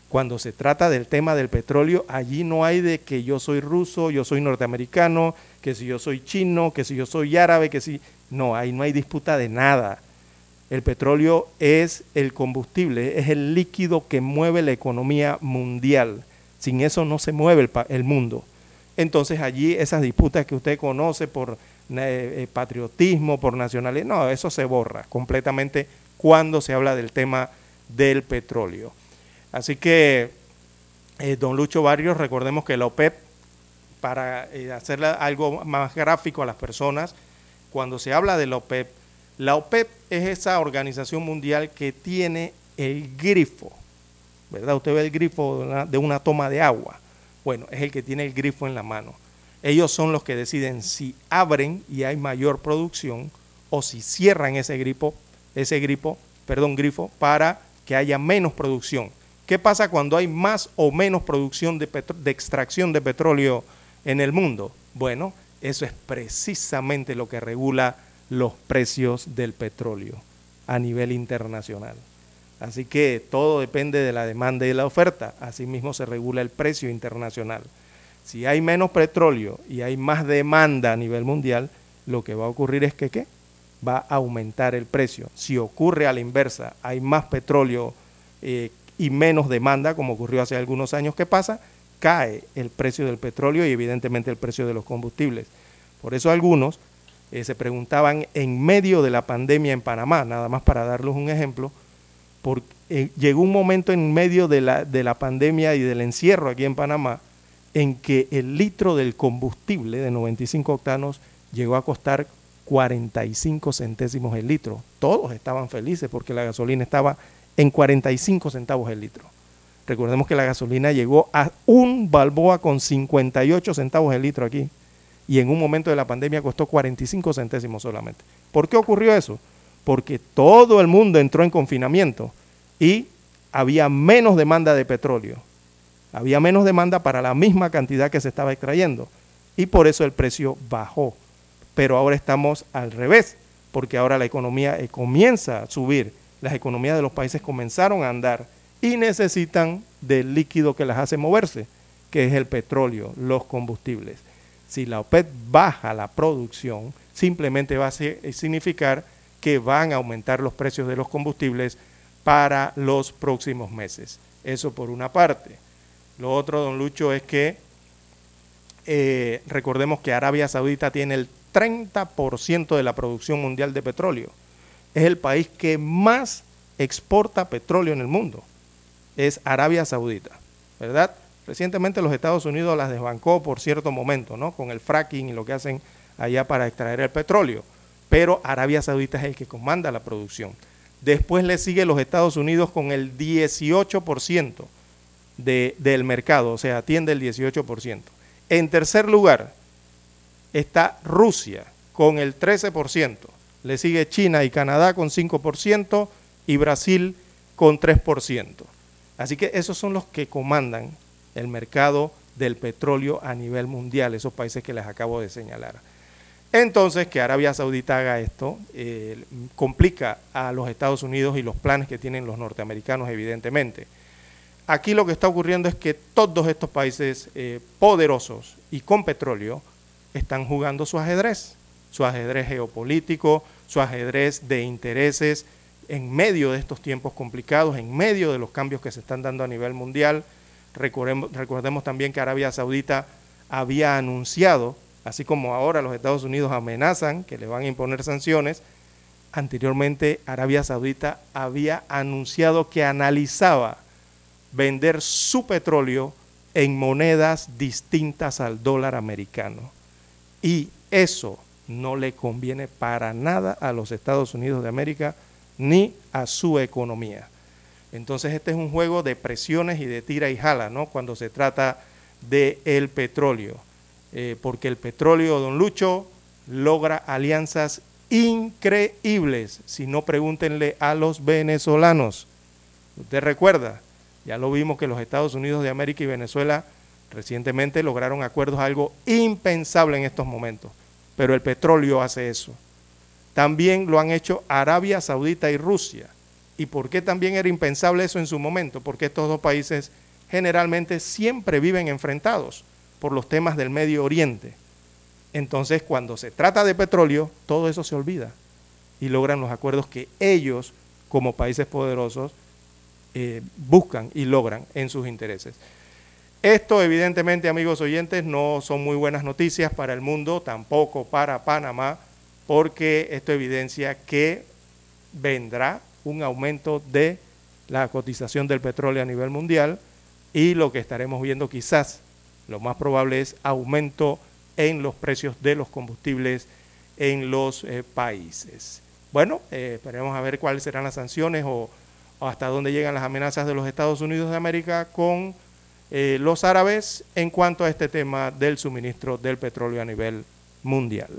Cuando se trata del tema del petróleo, allí no hay de que yo soy ruso, yo soy norteamericano, que si yo soy chino, que si yo soy árabe, que si... No, ahí no hay disputa de nada. El petróleo es el combustible, es el líquido que mueve la economía mundial. Sin eso no se mueve el, mundo entonces allí esas disputas que usted conoce por eh, eh, patriotismo, por nacionalidad, no, eso se borra completamente cuando se habla del tema del petróleo. Así que, eh, don Lucho Barrios, recordemos que la OPEP, para hacerle algo más gráfico a las personas, cuando se habla de la OPEP, la OPEP es esa organización mundial que tiene el grifo, ¿verdad? Usted ve el grifo de una toma de agua bueno, es el que tiene el grifo en la mano. Ellos son los que deciden si abren y hay mayor producción o si cierran ese grifo, ese grifo, perdón, grifo para que haya menos producción. ¿Qué pasa cuando hay más o menos producción de, extracción de petróleo en el mundo? Bueno, eso es precisamente lo que regula los precios del petróleo a nivel internacional. Así que todo depende de la demanda y de la oferta. Asimismo se regula el precio internacional. Si hay menos petróleo y hay más demanda a nivel mundial, lo que va a ocurrir es que ¿qué? va a aumentar el precio. Si ocurre a la inversa, hay más petróleo eh, y menos demanda, como ocurrió hace algunos años, ¿qué pasa? cae el precio del petróleo y evidentemente el precio de los combustibles. Por eso algunos eh, se preguntaban en medio de la pandemia en Panamá, nada más para darles un ejemplo, por, eh, llegó un momento en medio de la, de la pandemia y del encierro aquí en Panamá en que el litro del combustible de 95 octanos llegó a costar 45 centésimos el litro. Todos estaban felices porque la gasolina estaba en 45 centavos el litro. Recordemos que la gasolina llegó a un balboa con 58 centavos el litro aquí y en un momento de la pandemia costó 45 centésimos solamente. ¿Por qué ocurrió eso? Porque todo el mundo entró en confinamiento y había menos demanda de petróleo. Había menos demanda para la misma cantidad que se estaba extrayendo y por eso el precio bajó. Pero ahora estamos al revés, porque ahora la economía eh, comienza a subir, las economías de los países comenzaron a andar y necesitan del líquido que las hace moverse, que es el petróleo, los combustibles. Si la OPEP baja la producción, simplemente va a significar que van a aumentar los precios de los combustibles para los próximos meses. Eso por una parte. Lo otro, don Lucho, es que eh, recordemos que Arabia Saudita tiene el 30% de la producción mundial de petróleo. Es el país que más exporta petróleo en el mundo. Es Arabia Saudita, ¿verdad? Recientemente los Estados Unidos las desbancó por cierto momento, ¿no? Con el fracking y lo que hacen allá para extraer el petróleo. Pero Arabia Saudita es el que comanda la producción. Después le sigue los Estados Unidos con el 18% de, del mercado, o sea, atiende el 18%. En tercer lugar está Rusia con el 13%. Le sigue China y Canadá con 5% y Brasil con 3%. Así que esos son los que comandan el mercado del petróleo a nivel mundial, esos países que les acabo de señalar. Entonces, que Arabia Saudita haga esto eh, complica a los Estados Unidos y los planes que tienen los norteamericanos, evidentemente. Aquí lo que está ocurriendo es que todos estos países eh, poderosos y con petróleo están jugando su ajedrez, su ajedrez geopolítico, su ajedrez de intereses en medio de estos tiempos complicados, en medio de los cambios que se están dando a nivel mundial. Recordemos, también que Arabia Saudita había anunciado, así como ahora los Estados Unidos amenazan que le van a imponer sanciones, anteriormente Arabia Saudita había anunciado que analizaba vender su petróleo en monedas distintas al dólar americano. Y eso no le conviene para nada a los Estados Unidos de América ni a su economía. Entonces este es un juego de presiones y de tira y jala, ¿no? Cuando se trata del el petróleo. Eh, porque el petróleo, don Lucho, logra alianzas increíbles. Si no, pregúntenle a los venezolanos. Usted recuerda, ya lo vimos que los Estados Unidos de América y Venezuela recientemente lograron acuerdos, algo impensable en estos momentos. Pero el petróleo hace eso. También lo han hecho Arabia Saudita y Rusia. ¿Y por qué también era impensable eso en su momento? Porque estos dos países generalmente siempre viven enfrentados por los temas del Medio Oriente. Entonces, cuando se trata de petróleo, todo eso se olvida y logran los acuerdos que ellos, como países poderosos, eh, buscan y logran en sus intereses. Esto evidentemente, amigos oyentes, no son muy buenas noticias para el mundo, tampoco para Panamá, porque esto evidencia que vendrá un aumento de la cotización del petróleo a nivel mundial y lo que estaremos viendo quizás, lo más probable es aumento en los precios de los combustibles en los eh, países. Bueno, eh, esperemos a ver cuáles serán las sanciones o hasta dónde llegan las amenazas de los Estados Unidos de América con eh, los árabes en cuanto a este tema del suministro del petróleo a nivel mundial.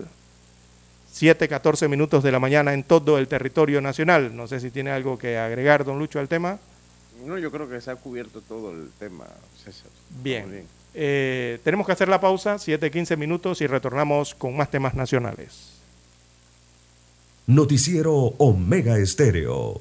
7, 14 minutos de la mañana en todo el territorio nacional. No sé si tiene algo que agregar, don Lucho, al tema.
No, yo creo que se ha cubierto todo el tema, César.
Bien. Eh, tenemos que hacer la pausa, 7, 15 minutos y retornamos con más temas nacionales.
Noticiero Omega Estéreo.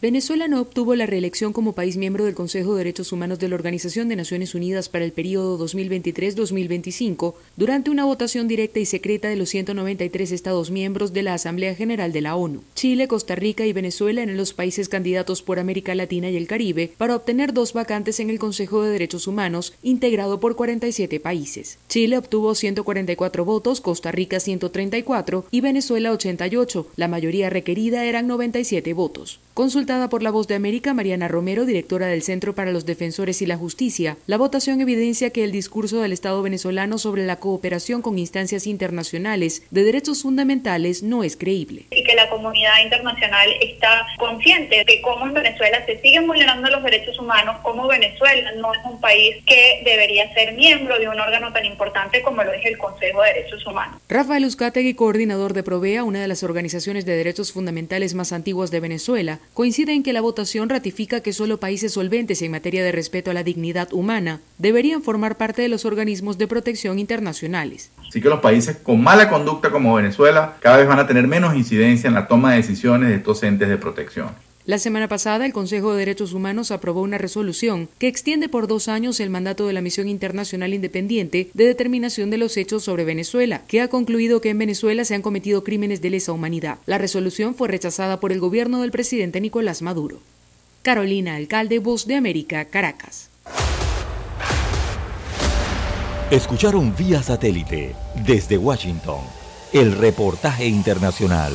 Venezuela no obtuvo la reelección como país miembro del Consejo de Derechos Humanos de la Organización de Naciones Unidas para el periodo 2023-2025 durante una votación directa y secreta de los 193 Estados miembros de la Asamblea General de la ONU. Chile, Costa Rica y Venezuela eran los países candidatos por América Latina y el Caribe para obtener dos vacantes en el Consejo de Derechos Humanos, integrado por 47 países. Chile obtuvo 144 votos, Costa Rica 134 y Venezuela 88. La mayoría requerida eran 97 votos. Consultada por La Voz de América, Mariana Romero, directora del Centro para los Defensores y la Justicia, la votación evidencia que el discurso del Estado venezolano sobre la cooperación con instancias internacionales de derechos fundamentales no es creíble.
Y que la comunidad internacional está consciente de cómo en Venezuela se siguen vulnerando los derechos humanos, cómo Venezuela no es un país que debería ser miembro de un órgano tan importante como lo es el Consejo de Derechos Humanos.
Rafael Uzcategui, coordinador de Provea, una de las organizaciones de derechos fundamentales más antiguas de Venezuela, coincide en que la votación ratifica que solo países solventes en materia de respeto a la dignidad humana deberían formar parte de los organismos de protección internacionales.
Así que los países con mala conducta como Venezuela cada vez van a tener menos incidencia en la toma de decisiones de estos entes de protección.
La semana pasada, el Consejo de Derechos Humanos aprobó una resolución que extiende por dos años el mandato de la Misión Internacional Independiente de Determinación de los Hechos sobre Venezuela, que ha concluido que en Venezuela se han cometido crímenes de lesa humanidad. La resolución fue rechazada por el gobierno del presidente Nicolás Maduro. Carolina Alcalde, Voz de América, Caracas.
Escucharon vía satélite desde Washington el reportaje internacional.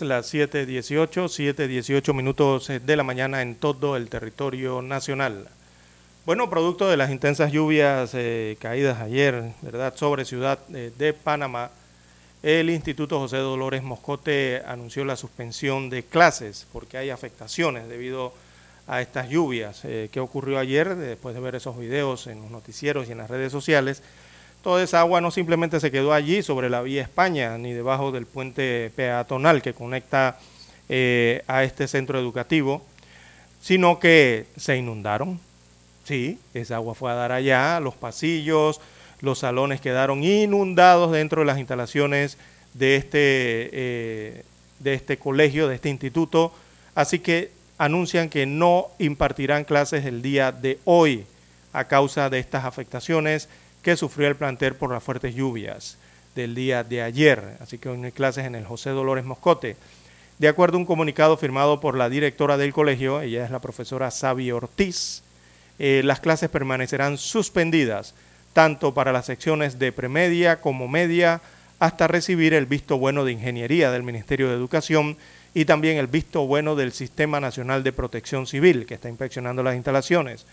Las 7.18, 7.18 minutos eh, de la mañana en todo el territorio nacional. Bueno, producto de las intensas lluvias eh, caídas ayer, ¿verdad?, sobre Ciudad eh, de Panamá, el Instituto José Dolores Moscote anunció la suspensión de clases porque hay afectaciones debido a estas lluvias. ¿Qué ocurrió ayer? Después de ver esos videos en los noticieros y en las redes sociales, Toda esa agua no simplemente se quedó allí sobre la vía España, ni debajo del puente peatonal que conecta eh, a este centro educativo, sino que se inundaron. Sí, esa agua fue a dar allá, los pasillos, los salones quedaron inundados dentro de las instalaciones de este, eh, de este colegio, de este instituto. Así que anuncian que no impartirán clases el día de hoy a causa de estas afectaciones que sufrió el plantel por las fuertes lluvias del día de ayer. Así que hoy hay clases en el José Dolores Moscote. De acuerdo a un comunicado firmado por la directora del colegio, ella es la profesora Sabi Ortiz, eh, las clases permanecerán suspendidas tanto para las secciones de premedia como media hasta recibir el visto bueno de ingeniería del Ministerio de Educación y también el visto bueno del Sistema Nacional de Protección Civil, que está inspeccionando las instalaciones.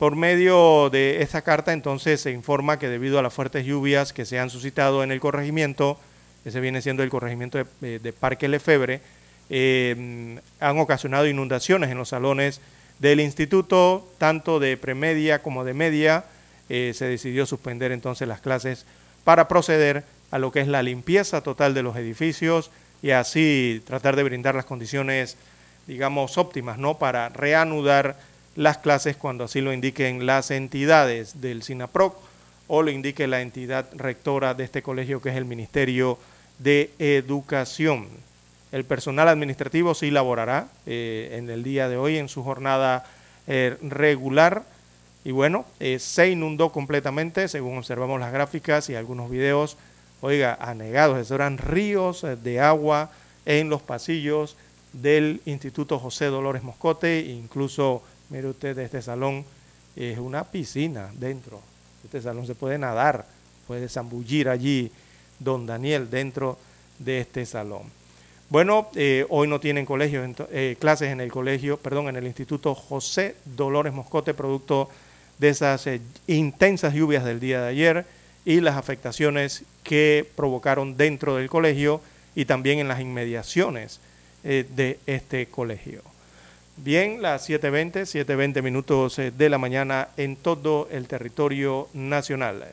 Por medio de esta carta, entonces, se informa que debido a las fuertes lluvias que se han suscitado en el corregimiento, ese viene siendo el corregimiento de, eh, Parque Lefebre, eh, han ocasionado inundaciones en los salones del instituto, tanto de premedia como de media. Eh, se decidió suspender entonces las clases para proceder a lo que es la limpieza total de los edificios y así tratar de brindar las condiciones, digamos, óptimas, ¿no? Para reanudar las clases cuando así lo indiquen las entidades del SINAPROC o lo indique la entidad rectora de este colegio que es el Ministerio de Educación. El personal administrativo sí laborará eh, en el día de hoy en su jornada eh, regular y bueno, eh, se inundó completamente según observamos las gráficas y algunos videos, oiga, anegados, eran ríos de agua en los pasillos del Instituto José Dolores Moscote, incluso Mire usted, este salón es una piscina dentro. Este salón se puede nadar, puede zambullir allí don Daniel dentro de este salón. Bueno, eh, hoy no tienen colegio, eh, clases en el colegio, perdón, en el Instituto José Dolores Moscote, producto de esas eh, intensas lluvias del día de ayer y las afectaciones que provocaron dentro del colegio y también en las inmediaciones de este colegio. Bien, las 7.20, 7.20 minutos de la mañana en todo el territorio nacional.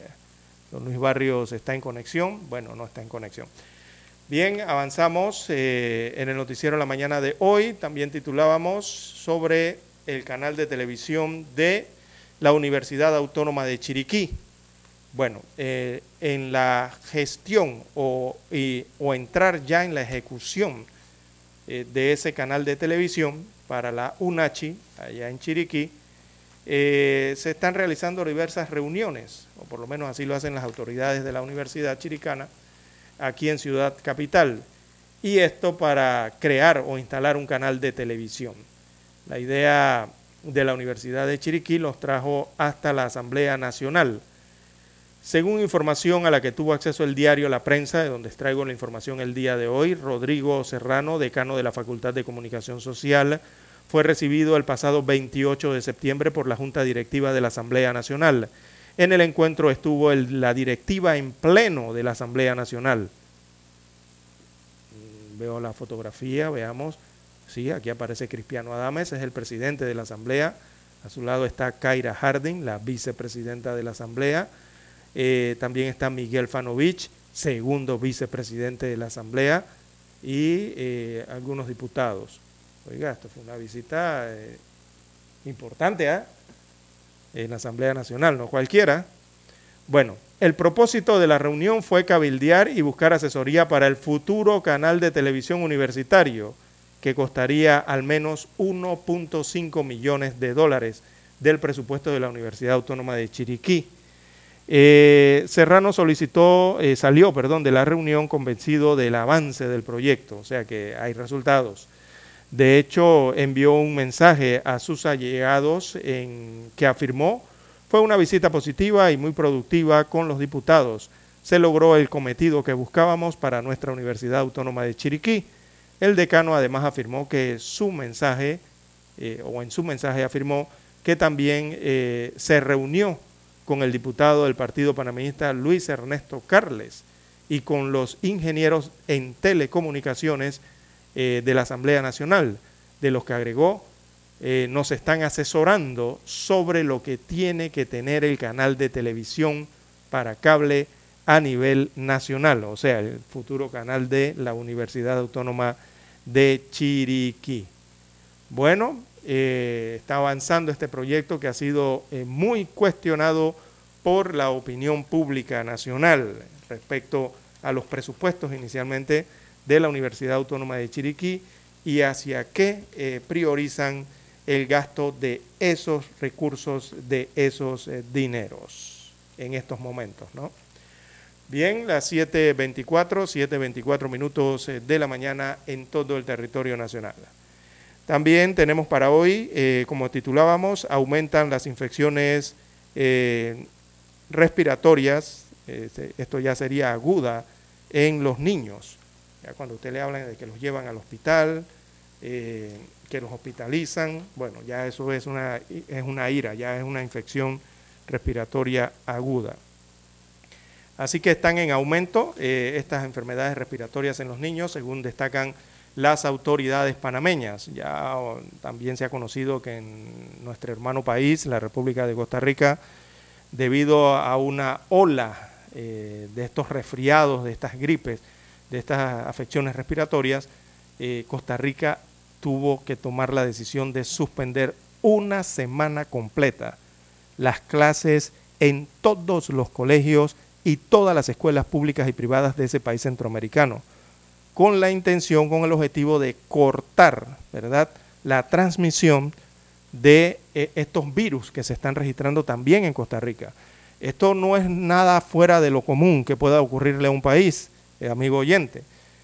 Don Luis Barrios está en conexión, bueno, no está en conexión. Bien, avanzamos eh, en el noticiero de la mañana de hoy. También titulábamos sobre el canal de televisión de la Universidad Autónoma de Chiriquí. Bueno, eh, en la gestión o, o, entrar ya en la ejecución eh, de ese canal de televisión para la UNACHI, allá en Chiriquí, se están realizando diversas reuniones, o por lo menos así lo hacen las autoridades de la Universidad Chiricana, aquí en Ciudad Capital. Y esto para crear o instalar un canal de televisión. La idea de la Universidad de Chiriquí los trajo hasta la Asamblea Nacional. Según información a la que tuvo acceso el diario La Prensa, de donde traigo la información el día de hoy, Rodrigo Serrano, decano de la Facultad de Comunicación Social, fue recibido el pasado 28 de septiembre por la Junta Directiva de la Asamblea Nacional. En el encuentro estuvo la directiva en pleno de la Asamblea Nacional. Mm, veo la fotografía, veamos. Sí, aquí aparece Cristiano Adames, es el presidente de la Asamblea. A su lado está Kaira Harding, la vicepresidenta de la Asamblea. Eh, también está Miguel Fanovich, segundo vicepresidente de la Asamblea, y eh, algunos diputados. Oiga, esto fue una visita eh, importante, ¿ah? en la Asamblea Nacional, no cualquiera. Bueno, el propósito de la reunión fue cabildear y buscar asesoría para el futuro canal de televisión universitario, que costaría al menos 1.5 millones de dólares del presupuesto de la Universidad Autónoma de Chiriquí. Eh, Serrano solicitó, eh, salió, perdón, de la reunión convencido del avance del proyecto, o sea que hay resultados. De hecho, envió un mensaje a sus allegados en que afirmó fue una visita positiva y muy productiva con los diputados. Se logró el cometido que buscábamos para nuestra Universidad Autónoma de Chiriquí. El decano además afirmó que su mensaje, eh, o en su mensaje afirmó que también se reunió con el diputado del Partido Panameñista Luis Ernesto Carles y con los ingenieros en telecomunicaciones eh, de la Asamblea Nacional, de los que agregó, eh, nos están asesorando sobre lo que tiene que tener el canal de televisión para cable a nivel nacional, o sea, el futuro canal de la Universidad Autónoma de Chiriquí. Bueno, eh, está avanzando este proyecto que ha sido muy cuestionado por la opinión pública nacional respecto a los presupuestos inicialmente de la Universidad Autónoma de Chiriquí y hacia qué eh, priorizan el gasto de esos recursos, de esos eh, dineros en estos momentos, ¿no? Bien, las 7.24, 7.24 minutos eh, de la mañana en todo el territorio nacional. También tenemos para hoy, como titulábamos, aumentan las infecciones respiratorias, este, esto ya sería aguda en los niños cuando usted le habla de que los llevan al hospital, eh, que los hospitalizan, bueno, ya eso es una, es una ira, ya es una infección respiratoria aguda. Así que están en aumento eh, estas enfermedades respiratorias en los niños, según destacan las autoridades panameñas. Ya también se ha conocido que en nuestro hermano país, la República de Costa Rica, debido a una ola eh, de estos resfriados, de estas gripes, de estas afecciones respiratorias, eh, Costa Rica tuvo que tomar la decisión de suspender una semana completa las clases en todos los colegios y todas las escuelas públicas y privadas de ese país centroamericano, con la intención, con el objetivo de cortar, ¿verdad?, la transmisión de eh, estos virus que se están registrando también en Costa Rica. Esto no es nada fuera de lo común que pueda ocurrirle a un país. Eh, amigo oyente.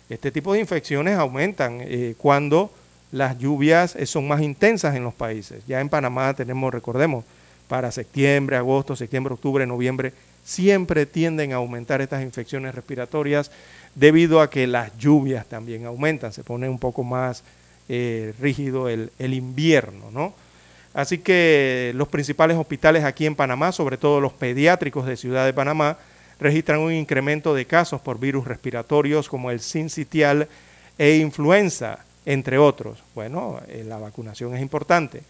Este tipo de infecciones aumentan eh, cuando las lluvias son más intensas en los países. Ya en Panamá tenemos, recordemos, para septiembre, agosto, septiembre, octubre, noviembre, siempre tienden a aumentar estas infecciones respiratorias debido a que las lluvias también aumentan, se pone un poco más eh, rígido el, invierno, ¿no? Así que los principales hospitales aquí en Panamá, sobre todo los pediátricos de Ciudad de Panamá, registran un incremento de casos por virus respiratorios como el sincitial e influenza, entre otros. Bueno, eh, la vacunación es importante.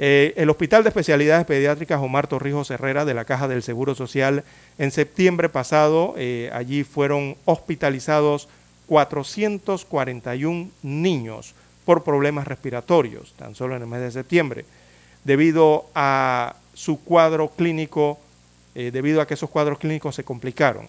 Eh, el Hospital de Especialidades Pediátricas Omar Torrijos Herrera de la Caja del Seguro Social, en septiembre pasado, eh, allí fueron hospitalizados 441 niños por problemas respiratorios, tan solo en el mes de septiembre, debido a su cuadro clínico, eh, debido a que esos cuadros clínicos se complicaron.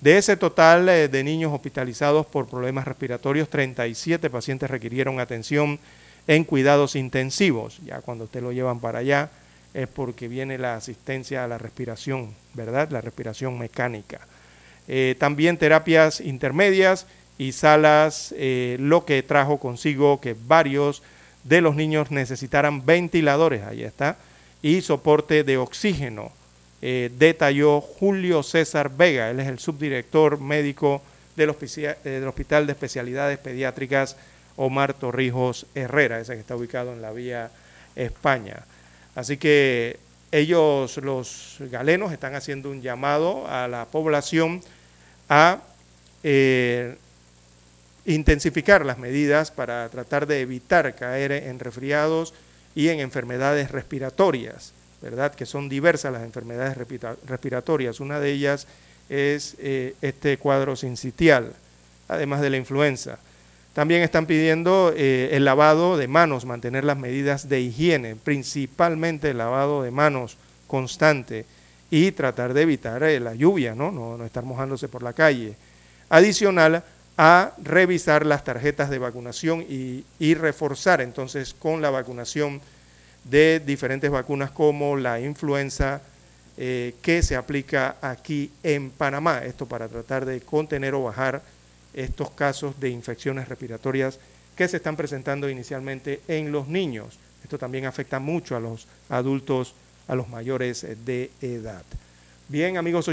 De ese total de niños hospitalizados por problemas respiratorios, 37 pacientes requirieron atención en cuidados intensivos. Ya cuando usted lo llevan para allá es porque viene la asistencia a la respiración, ¿verdad? La respiración mecánica. Eh, también terapias intermedias y salas, eh, lo que trajo consigo que varios de los niños necesitaran ventiladores, ahí está, y soporte de oxígeno. Eh, detalló Julio César Vega, él es el subdirector médico del, Hospital de Especialidades Pediátricas Omar Torrijos Herrera, ese que está ubicado en la vía España. Así que ellos, los galenos, están haciendo un llamado a la población a eh, intensificar las medidas para tratar de evitar caer en resfriados y en enfermedades respiratorias, ¿verdad? Que son diversas las enfermedades respira- respiratorias. Una de ellas es eh, este cuadro sincitial, además de la influenza. También están pidiendo eh, el lavado de manos, mantener las medidas de higiene, principalmente el lavado de manos constante y tratar de evitar eh, la lluvia, ¿no? ¿no? Estar mojándose por la calle. Adicional a revisar las tarjetas de vacunación y, y reforzar entonces con la vacunación de diferentes vacunas como la influenza eh, que se aplica aquí en Panamá. Esto para tratar de contener o bajar estos casos de infecciones respiratorias que se están presentando inicialmente en los niños. Esto también afecta mucho a los adultos, a los mayores de edad. Bien, amigos.